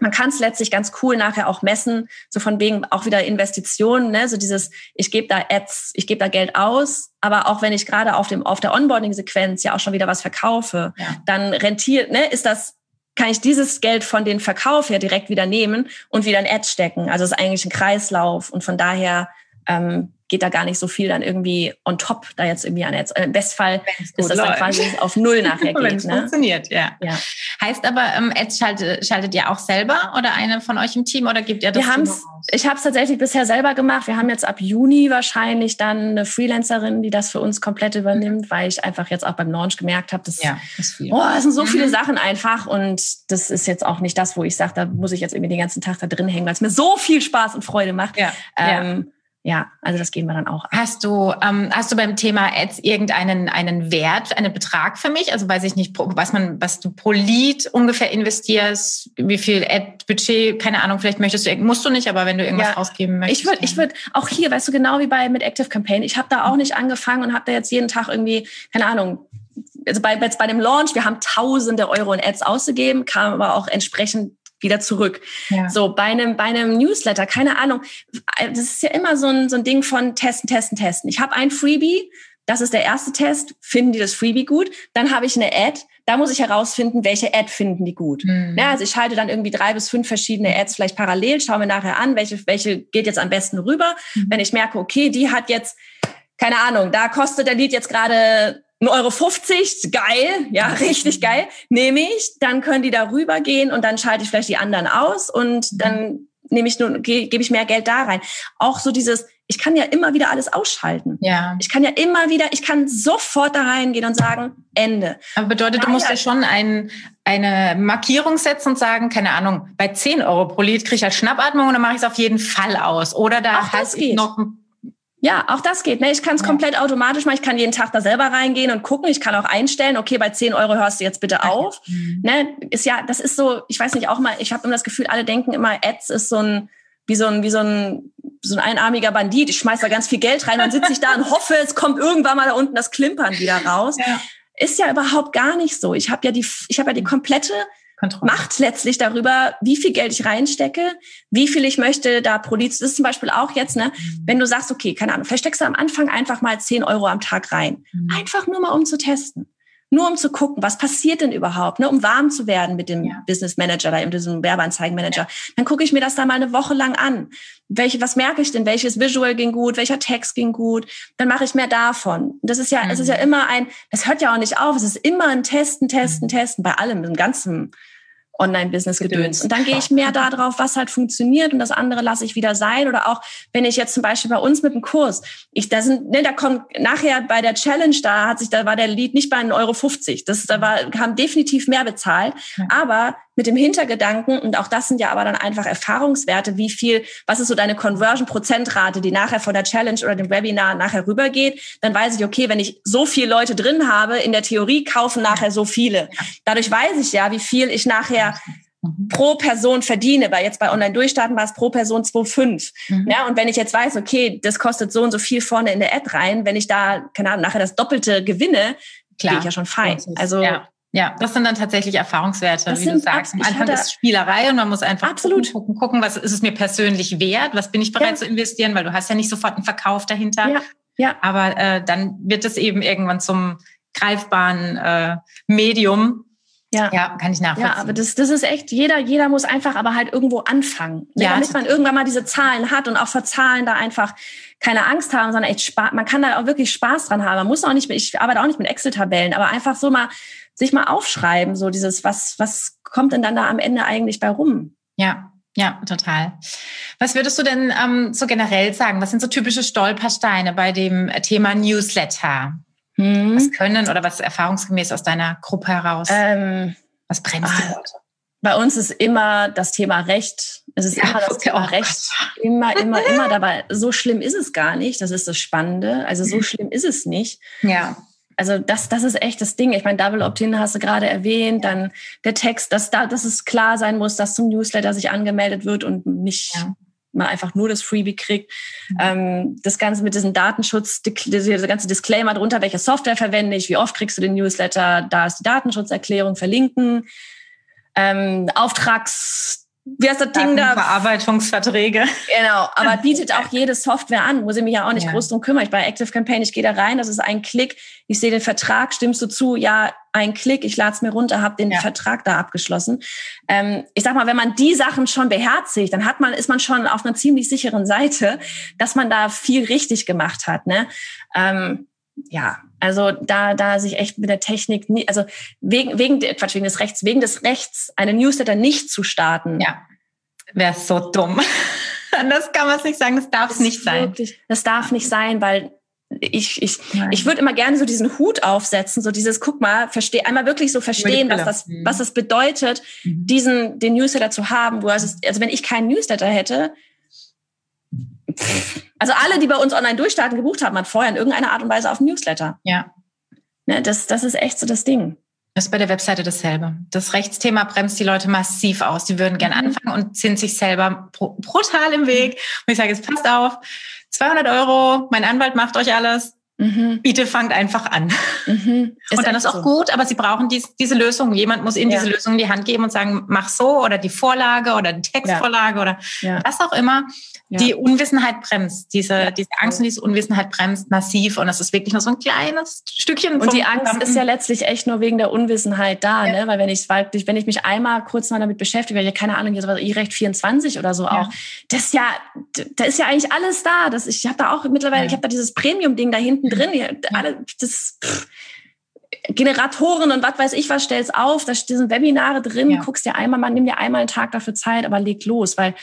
[SPEAKER 2] man kann es letztlich ganz cool nachher auch messen, so von wegen auch wieder Investitionen, ne? so dieses, ich gebe da Ads, ich gebe da Geld aus, aber auch wenn ich gerade auf dem auf der Onboarding-Sequenz ja auch schon wieder was verkaufe, ja. dann rentiert, ne, ist das kann ich dieses Geld von den Verkauf ja direkt wieder nehmen und wieder in Ads stecken. Also es ist eigentlich ein Kreislauf und von daher ähm, geht da gar nicht so viel dann irgendwie on top da jetzt irgendwie an jetzt. Im Bestfall ist das dann quasi auf Null nachher *laughs* geht.
[SPEAKER 1] Wenn es ne? funktioniert, ja. ja. Heißt aber, ähm, Ads schaltet, schaltet ihr auch selber oder eine von euch im Team oder gibt ihr das?
[SPEAKER 2] Wir haben's, ich habe es tatsächlich bisher selber gemacht. Wir haben jetzt ab Juni wahrscheinlich dann eine Freelancerin, die das für uns komplett übernimmt, mhm. weil ich einfach jetzt auch beim Launch gemerkt habe, dass ja, viel. Oh, es sind so mhm. viele Sachen einfach und das ist jetzt auch nicht das, wo ich sage, da muss ich jetzt irgendwie den ganzen Tag da drin hängen, weil es mir so viel Spaß und Freude macht. Ja. Ähm, ja ja, also das gehen wir dann auch.
[SPEAKER 1] Hast du, ähm, hast du beim Thema Ads irgendeinen einen Wert, einen Betrag für mich? Also weiß ich nicht, was man, was du pro Lead ungefähr investierst, wie viel Ad-Budget, keine Ahnung, vielleicht möchtest du, musst du nicht, aber wenn du irgendwas ja, ausgeben möchtest.
[SPEAKER 2] Ich würde, ich würde auch hier, weißt du, genau wie bei mit Active Campaign, ich habe da auch nicht angefangen und habe da jetzt jeden Tag irgendwie, keine Ahnung, also bei, jetzt bei dem Launch, wir haben tausende Euro in Ads ausgegeben, kam aber auch entsprechend wieder zurück. Ja. So bei einem, bei einem Newsletter, keine Ahnung. Das ist ja immer so ein, so ein Ding von testen, testen, testen. Ich habe ein Freebie, das ist der erste Test. Finden die das Freebie gut? Dann habe ich eine Ad. Da muss ich herausfinden, welche Ad finden die gut. Mhm. Ja, also ich schalte dann irgendwie drei bis fünf verschiedene Ads vielleicht parallel, schaue mir nachher an, welche, welche geht jetzt am besten rüber. Mhm. Wenn ich merke, okay, die hat jetzt, keine Ahnung, da kostet der Lied jetzt gerade 1,50 Euro, 50, geil, ja, *laughs* richtig geil, nehme ich, dann können die da rüber gehen und dann schalte ich vielleicht die anderen aus und dann nehme ich nur, gebe ich mehr Geld da rein. Auch so dieses, ich kann ja immer wieder alles ausschalten. Ja. Ich kann ja immer wieder, ich kann sofort da reingehen und sagen, Ende.
[SPEAKER 1] Aber bedeutet, du musst ja schon ein, eine Markierung setzen und sagen, keine Ahnung, bei 10 Euro pro Lied kriege ich halt Schnappatmung und dann mache ich es auf jeden Fall aus. Oder da
[SPEAKER 2] heißt ich noch ja, auch das geht. Ne? Ich kann es ja. komplett automatisch machen. Ich kann jeden Tag da selber reingehen und gucken. Ich kann auch einstellen, okay, bei 10 Euro hörst du jetzt bitte auf. Mhm. Ne? Ist ja, das ist so, ich weiß nicht, auch mal, ich habe immer das Gefühl, alle denken immer, Ads ist so ein, wie so ein, wie so ein, so ein einarmiger Bandit. Ich schmeiß da ganz viel Geld rein, dann sitze ich da und hoffe, es kommt irgendwann mal da unten das Klimpern wieder raus. Ja. Ist ja überhaupt gar nicht so. Ich habe ja die, ich habe ja die komplette Kontrolle. Macht letztlich darüber, wie viel Geld ich reinstecke, wie viel ich möchte da pro Lied. Das ist zum Beispiel auch jetzt, ne, wenn du sagst, okay, keine Ahnung, versteckst du am Anfang einfach mal 10 Euro am Tag rein. Mhm. Einfach nur mal um zu testen. Nur um zu gucken, was passiert denn überhaupt, ne, um warm zu werden mit dem ja. Business Manager oder diesem Werbeanzeigenmanager. Ja. Dann gucke ich mir das da mal eine Woche lang an. Welche, was merke ich denn? Welches Visual ging gut? Welcher Text ging gut? Dann mache ich mehr davon. Das ist ja, mhm. es ist ja mhm. immer ein, das hört ja auch nicht auf. Es ist immer ein Testen, Testen, mhm. Testen bei allem, im ganzen Online-Business-Gedöns. Und dann gehe ich mehr darauf, was halt funktioniert und das andere lasse ich wieder sein. Oder auch, wenn ich jetzt zum Beispiel bei uns mit dem Kurs, ich, da sind, ne, da kommt nachher bei der Challenge, da hat sich, da war der Lead nicht bei 1,50 Euro. Das, da war, haben definitiv mehr bezahlt. Aber mit dem Hintergedanken, und auch das sind ja aber dann einfach Erfahrungswerte, wie viel, was ist so deine Conversion-Prozentrate, die nachher von der Challenge oder dem Webinar nachher rübergeht, dann weiß ich, okay, wenn ich so viele Leute drin habe, in der Theorie kaufen nachher so viele. Dadurch weiß ich ja, wie viel ich nachher mhm. pro Person verdiene, weil jetzt bei Online-Durchstarten war es pro Person 2,5. Mhm. Ja, und wenn ich jetzt weiß, okay, das kostet so und so viel vorne in der Ad rein, wenn ich da, keine Ahnung, nachher das Doppelte gewinne, Klar. bin ich ja schon fein. Also ja.
[SPEAKER 1] Ja, das sind dann tatsächlich Erfahrungswerte, das wie du sagst. Am Anfang ist Spielerei und man muss einfach
[SPEAKER 2] absolut.
[SPEAKER 1] gucken, gucken, was ist es mir persönlich wert, was bin ich bereit ja. zu investieren, weil du hast ja nicht sofort einen Verkauf dahinter.
[SPEAKER 2] Ja. ja.
[SPEAKER 1] Aber äh, dann wird es eben irgendwann zum greifbaren äh, Medium.
[SPEAKER 2] Ja.
[SPEAKER 1] ja, kann ich nachvollziehen. Ja,
[SPEAKER 2] aber das, das ist echt, jeder, jeder muss einfach aber halt irgendwo anfangen. Ja, damit man irgendwann mal diese Zahlen hat und auch vor Zahlen da einfach keine Angst haben, sondern echt Spaß, man kann da auch wirklich Spaß dran haben. Man muss auch nicht, ich arbeite auch nicht mit Excel-Tabellen, aber einfach so mal sich mal aufschreiben, so dieses, was, was kommt denn dann da am Ende eigentlich bei rum?
[SPEAKER 1] Ja, ja, total. Was würdest du denn ähm, so generell sagen? Was sind so typische Stolpersteine bei dem Thema Newsletter? Hm. Was können oder was erfahrungsgemäß aus deiner Gruppe heraus?
[SPEAKER 2] Ähm,
[SPEAKER 1] was bremst die ah, Leute?
[SPEAKER 2] Bei uns ist immer das Thema Recht. Es ist ja, immer das Thema oh Recht. Immer, immer, immer. Dabei, so schlimm ist es gar nicht. Das ist das Spannende. Also so mhm. schlimm ist es nicht.
[SPEAKER 1] Ja
[SPEAKER 2] also das, das ist echt das Ding. Ich meine, Double Opt-in hast du gerade erwähnt, dann der Text, dass da, dass es klar sein muss, dass zum Newsletter sich angemeldet wird und nicht ja. mal einfach nur das Freebie kriegt. Mhm. Ähm, das Ganze mit diesem Datenschutz, dieser ganze Disclaimer drunter, welche Software verwende ich, wie oft kriegst du den Newsletter, da ist die Datenschutzerklärung verlinken. Ähm, Auftrags wie heißt das Ding da?
[SPEAKER 1] Verarbeitungsverträge.
[SPEAKER 2] Genau, aber *laughs* bietet auch jede Software an, muss ich mich ja auch nicht ja. groß drum kümmern. Ich bei Active Campaign, ich gehe da rein, das ist ein Klick, ich sehe den Vertrag, stimmst du zu? Ja, ein Klick, ich lade es mir runter, habe den ja. Vertrag da abgeschlossen. Ähm, ich sag mal, wenn man die Sachen schon beherzigt, dann hat man, ist man schon auf einer ziemlich sicheren Seite, dass man da viel richtig gemacht hat. Ne? Ähm, ja, also da, da sich echt mit der Technik, nie, also wegen, wegen, Quatsch, wegen des Rechts, wegen des Rechts, eine Newsletter nicht zu starten.
[SPEAKER 1] Ja, wäre so dumm. *laughs* das kann man nicht sagen, das darf es nicht sein. Wirklich,
[SPEAKER 2] das darf nicht sein, weil ich, ich, ich würde immer gerne so diesen Hut aufsetzen, so dieses, guck mal, versteh, einmal wirklich so verstehen, was das, mhm. was das bedeutet, mhm. diesen, den Newsletter zu haben. Es, also wenn ich keinen Newsletter hätte, *laughs* also alle, die bei uns online durchstarten, gebucht haben, hat vorher in irgendeiner Art und Weise auf dem Newsletter.
[SPEAKER 1] Ja.
[SPEAKER 2] Ne, das, das ist echt so das Ding.
[SPEAKER 1] Das ist bei der Webseite dasselbe. Das Rechtsthema bremst die Leute massiv aus. Die würden gern mhm. anfangen und sind sich selber brutal im Weg. Und ich sage jetzt, passt auf, 200 Euro, mein Anwalt macht euch alles. Mhm. Bitte fangt einfach an. Mhm. *laughs* Und dann ist auch so. gut, aber sie brauchen dies, diese Lösung. Jemand muss ihnen ja. diese Lösung in die Hand geben und sagen, mach so oder die Vorlage oder die Textvorlage ja. oder ja. was auch immer. Die Unwissenheit bremst. Diese, diese Angst und diese Unwissenheit bremst massiv. Und das ist wirklich nur so ein kleines Stückchen.
[SPEAKER 2] Und die Angst ist ja letztlich echt nur wegen der Unwissenheit da, ne? Weil wenn ich, wenn ich mich einmal kurz mal damit beschäftige, ja keine Ahnung, hier sowas, E-Recht 24 oder so auch, das ist ja, da ist ja eigentlich alles da. Das, ich habe da auch mittlerweile, ich habe da dieses Premium-Ding da hinten drin. Alle, das, pff, Generatoren und was weiß ich was stellst auf, da sind Webinare drin, ja. guckst dir einmal, man nimm dir einmal einen Tag dafür Zeit, aber leg los, weil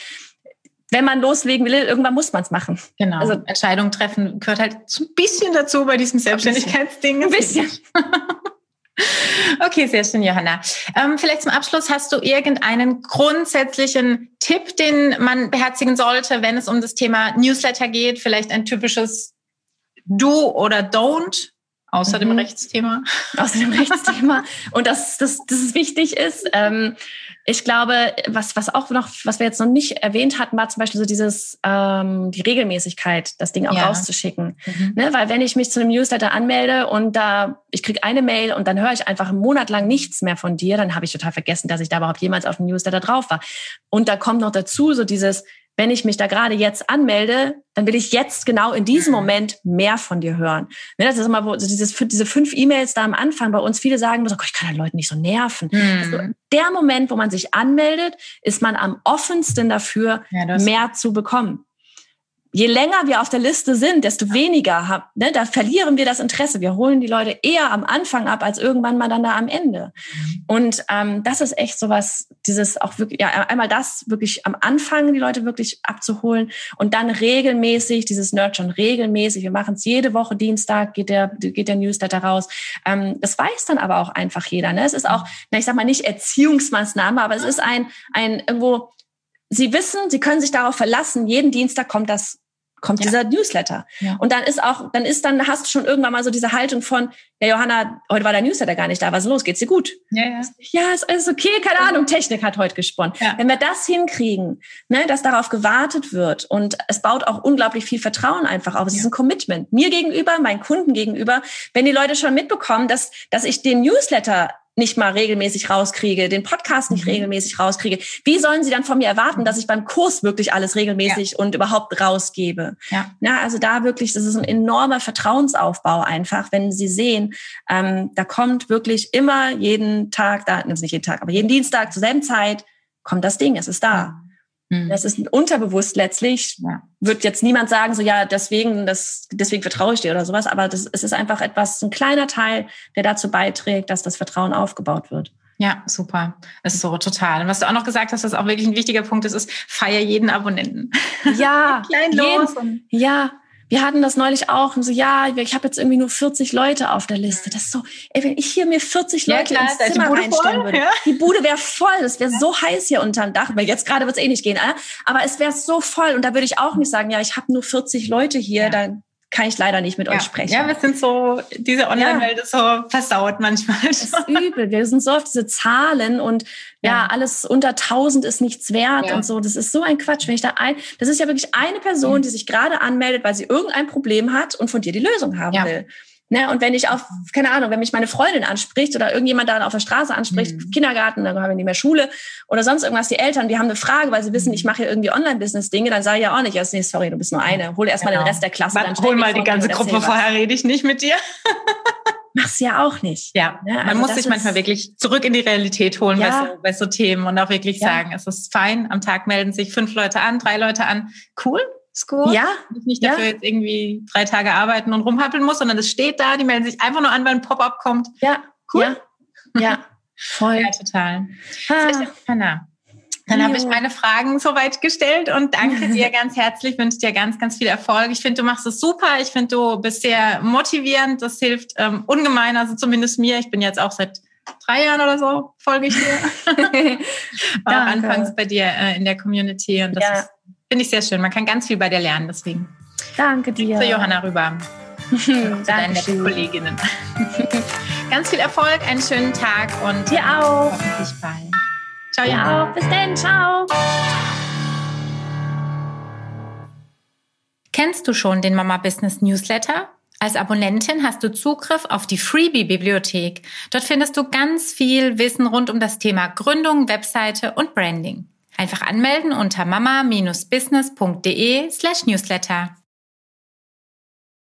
[SPEAKER 2] wenn man loslegen will, irgendwann muss man es machen.
[SPEAKER 1] Genau. Also Entscheidungen treffen gehört halt so ein bisschen dazu bei diesem Selbstständigkeitsding.
[SPEAKER 2] Ein bisschen. *laughs*
[SPEAKER 1] Okay, sehr schön, Johanna. Ähm, vielleicht zum Abschluss hast du irgendeinen grundsätzlichen Tipp, den man beherzigen sollte, wenn es um das Thema Newsletter geht? Vielleicht ein typisches Do oder Don't, außer mhm. dem Rechtsthema. *laughs*
[SPEAKER 2] Außer dem Rechtsthema. Und dass das, das wichtig ist. Ähm, ich glaube, was, was auch noch, was wir jetzt noch nicht erwähnt hatten, war zum Beispiel so dieses, ähm, die Regelmäßigkeit, das Ding auch ja. rauszuschicken. Mhm. Ne? Weil wenn ich mich zu einem Newsletter anmelde und da, ich krieg eine Mail und dann höre ich einfach einen Monat lang nichts mehr von dir, dann habe ich total vergessen, dass ich da überhaupt jemals auf dem Newsletter drauf war. Und da kommt noch dazu so dieses, wenn ich mich da gerade jetzt anmelde, dann will ich jetzt genau in diesem mhm. Moment mehr von dir hören. Ne, das ist immer so dieses, diese fünf E-Mails da am Anfang bei uns. Viele sagen, oh, ich kann den Leuten nicht so nerven. Mhm. Also der Moment, wo man sich anmeldet, ist man am offensten dafür, ja, mehr zu bekommen je länger wir auf der Liste sind, desto weniger, haben, ne, da verlieren wir das Interesse. Wir holen die Leute eher am Anfang ab, als irgendwann mal dann da am Ende. Und ähm, das ist echt sowas, dieses auch wirklich, ja, einmal das wirklich am Anfang die Leute wirklich abzuholen und dann regelmäßig, dieses Nurturen regelmäßig. Wir machen es jede Woche Dienstag, geht der, geht der Newsletter raus. Ähm, das weiß dann aber auch einfach jeder. Ne? Es ist auch, na, ich sag mal nicht Erziehungsmaßnahme, aber es ist ein, ein irgendwo, Sie wissen, Sie können sich darauf verlassen, jeden Dienstag kommt das kommt ja. dieser Newsletter. Ja. Und dann ist auch, dann ist dann, hast du schon irgendwann mal so diese Haltung von, ja, Johanna, heute war der Newsletter gar nicht da, was ist los? Geht's dir gut?
[SPEAKER 1] Ja, ja.
[SPEAKER 2] Ja, ist, ist okay, keine Ahnung, Technik hat heute gesponnen. Wenn wir das hinkriegen, ne, dass darauf gewartet wird und es baut auch unglaublich viel Vertrauen einfach auf. Es ist ein Commitment. Mir gegenüber, meinen Kunden gegenüber, wenn die Leute schon mitbekommen, dass, dass ich den Newsletter nicht mal regelmäßig rauskriege, den Podcast nicht mhm. regelmäßig rauskriege, wie sollen sie dann von mir erwarten, dass ich beim Kurs wirklich alles regelmäßig ja. und überhaupt rausgebe? Ja. ja. Also da wirklich, das ist ein enormer Vertrauensaufbau einfach, wenn sie sehen, ähm, da kommt wirklich immer jeden Tag, da nicht jeden Tag, aber jeden Dienstag zur selben Zeit kommt das Ding, es ist da. Mhm. Das ist unterbewusst letztlich. Ja. Wird jetzt niemand sagen, so ja, deswegen, das, deswegen vertraue ich dir oder sowas, aber das, es ist einfach etwas, ein kleiner Teil, der dazu beiträgt, dass das Vertrauen aufgebaut wird.
[SPEAKER 1] Ja, super. Das ist so total. Und was du auch noch gesagt hast, was auch wirklich ein wichtiger Punkt ist, ist, feier jeden Abonnenten.
[SPEAKER 2] Ja, *laughs* klein los. Jeden, ja, wir hatten das neulich auch und so, ja, ich habe jetzt irgendwie nur 40 Leute auf der Liste. Das ist so, ey, wenn ich hier mir 40 Leute ja, klar, ins Zimmer reinstellen würde, ja. die Bude wäre voll, es wäre so heiß hier unterm Dach, weil jetzt gerade wird es eh nicht gehen, äh? aber es wäre so voll und da würde ich auch nicht sagen, ja, ich habe nur 40 Leute hier, ja. dann kann ich leider nicht mit
[SPEAKER 1] ja.
[SPEAKER 2] euch sprechen.
[SPEAKER 1] Ja, wir sind so, diese Online-Welt ist so versaut manchmal.
[SPEAKER 2] Das ist übel. Wir sind so auf diese Zahlen und ja, ja alles unter 1000 ist nichts wert ja. und so. Das ist so ein Quatsch. Wenn ich da ein, das ist ja wirklich eine Person, die sich gerade anmeldet, weil sie irgendein Problem hat und von dir die Lösung haben will. Ne? Und wenn ich auf, keine Ahnung, wenn mich meine Freundin anspricht oder irgendjemand da auf der Straße anspricht, mhm. Kindergarten, dann haben wir nicht mehr Schule oder sonst irgendwas, die Eltern, die haben eine Frage, weil sie wissen, ich mache hier irgendwie Online-Business-Dinge, dann sage ich ja auch nicht, nee, sorry, du bist nur eine. Hol erstmal genau. den Rest der Klasse.
[SPEAKER 1] dann hol mal die ganze Gruppe, vorher rede ich nicht mit dir. *laughs*
[SPEAKER 2] Mach's ja auch nicht.
[SPEAKER 1] Ja, ne? man also muss sich manchmal wirklich zurück in die Realität holen ja. bei, so, bei so Themen und auch wirklich ja. sagen, es ist fein, am Tag melden sich fünf Leute an, drei Leute an. Cool, ist gut.
[SPEAKER 2] Ja.
[SPEAKER 1] Ich nicht dafür ja. jetzt irgendwie drei Tage arbeiten und rumhappeln muss, sondern es steht da, die melden sich einfach nur an, wenn ein Pop-up kommt.
[SPEAKER 2] Ja. Cool. Ja. ja. *laughs* Voll.
[SPEAKER 1] Ja, total. Ah. Hanna. Dann habe ich meine Fragen soweit gestellt und danke *laughs* dir ganz herzlich, wünsche dir ganz, ganz viel Erfolg. Ich finde, du machst es super. Ich finde, du bist sehr motivierend. Das hilft ähm, ungemein, also zumindest mir. Ich bin jetzt auch seit drei Jahren oder so folge ich dir. *laughs* War auch anfangs bei dir äh, in der Community und das ja. ist Finde ich sehr schön. Man kann ganz viel bei dir lernen, deswegen.
[SPEAKER 2] Danke dir.
[SPEAKER 1] Zu Johanna rüber. *laughs* zu deinen netten Kolleginnen. *laughs* ganz viel Erfolg, einen schönen Tag und
[SPEAKER 2] dir auch.
[SPEAKER 1] Hoffentlich bald.
[SPEAKER 2] Ciao, Johanna. Auch. Bis dann. Ciao.
[SPEAKER 1] Kennst du schon den Mama Business Newsletter? Als Abonnentin hast du Zugriff auf die Freebie-Bibliothek. Dort findest du ganz viel Wissen rund um das Thema Gründung, Webseite und Branding. Einfach anmelden unter mama-business.de slash newsletter.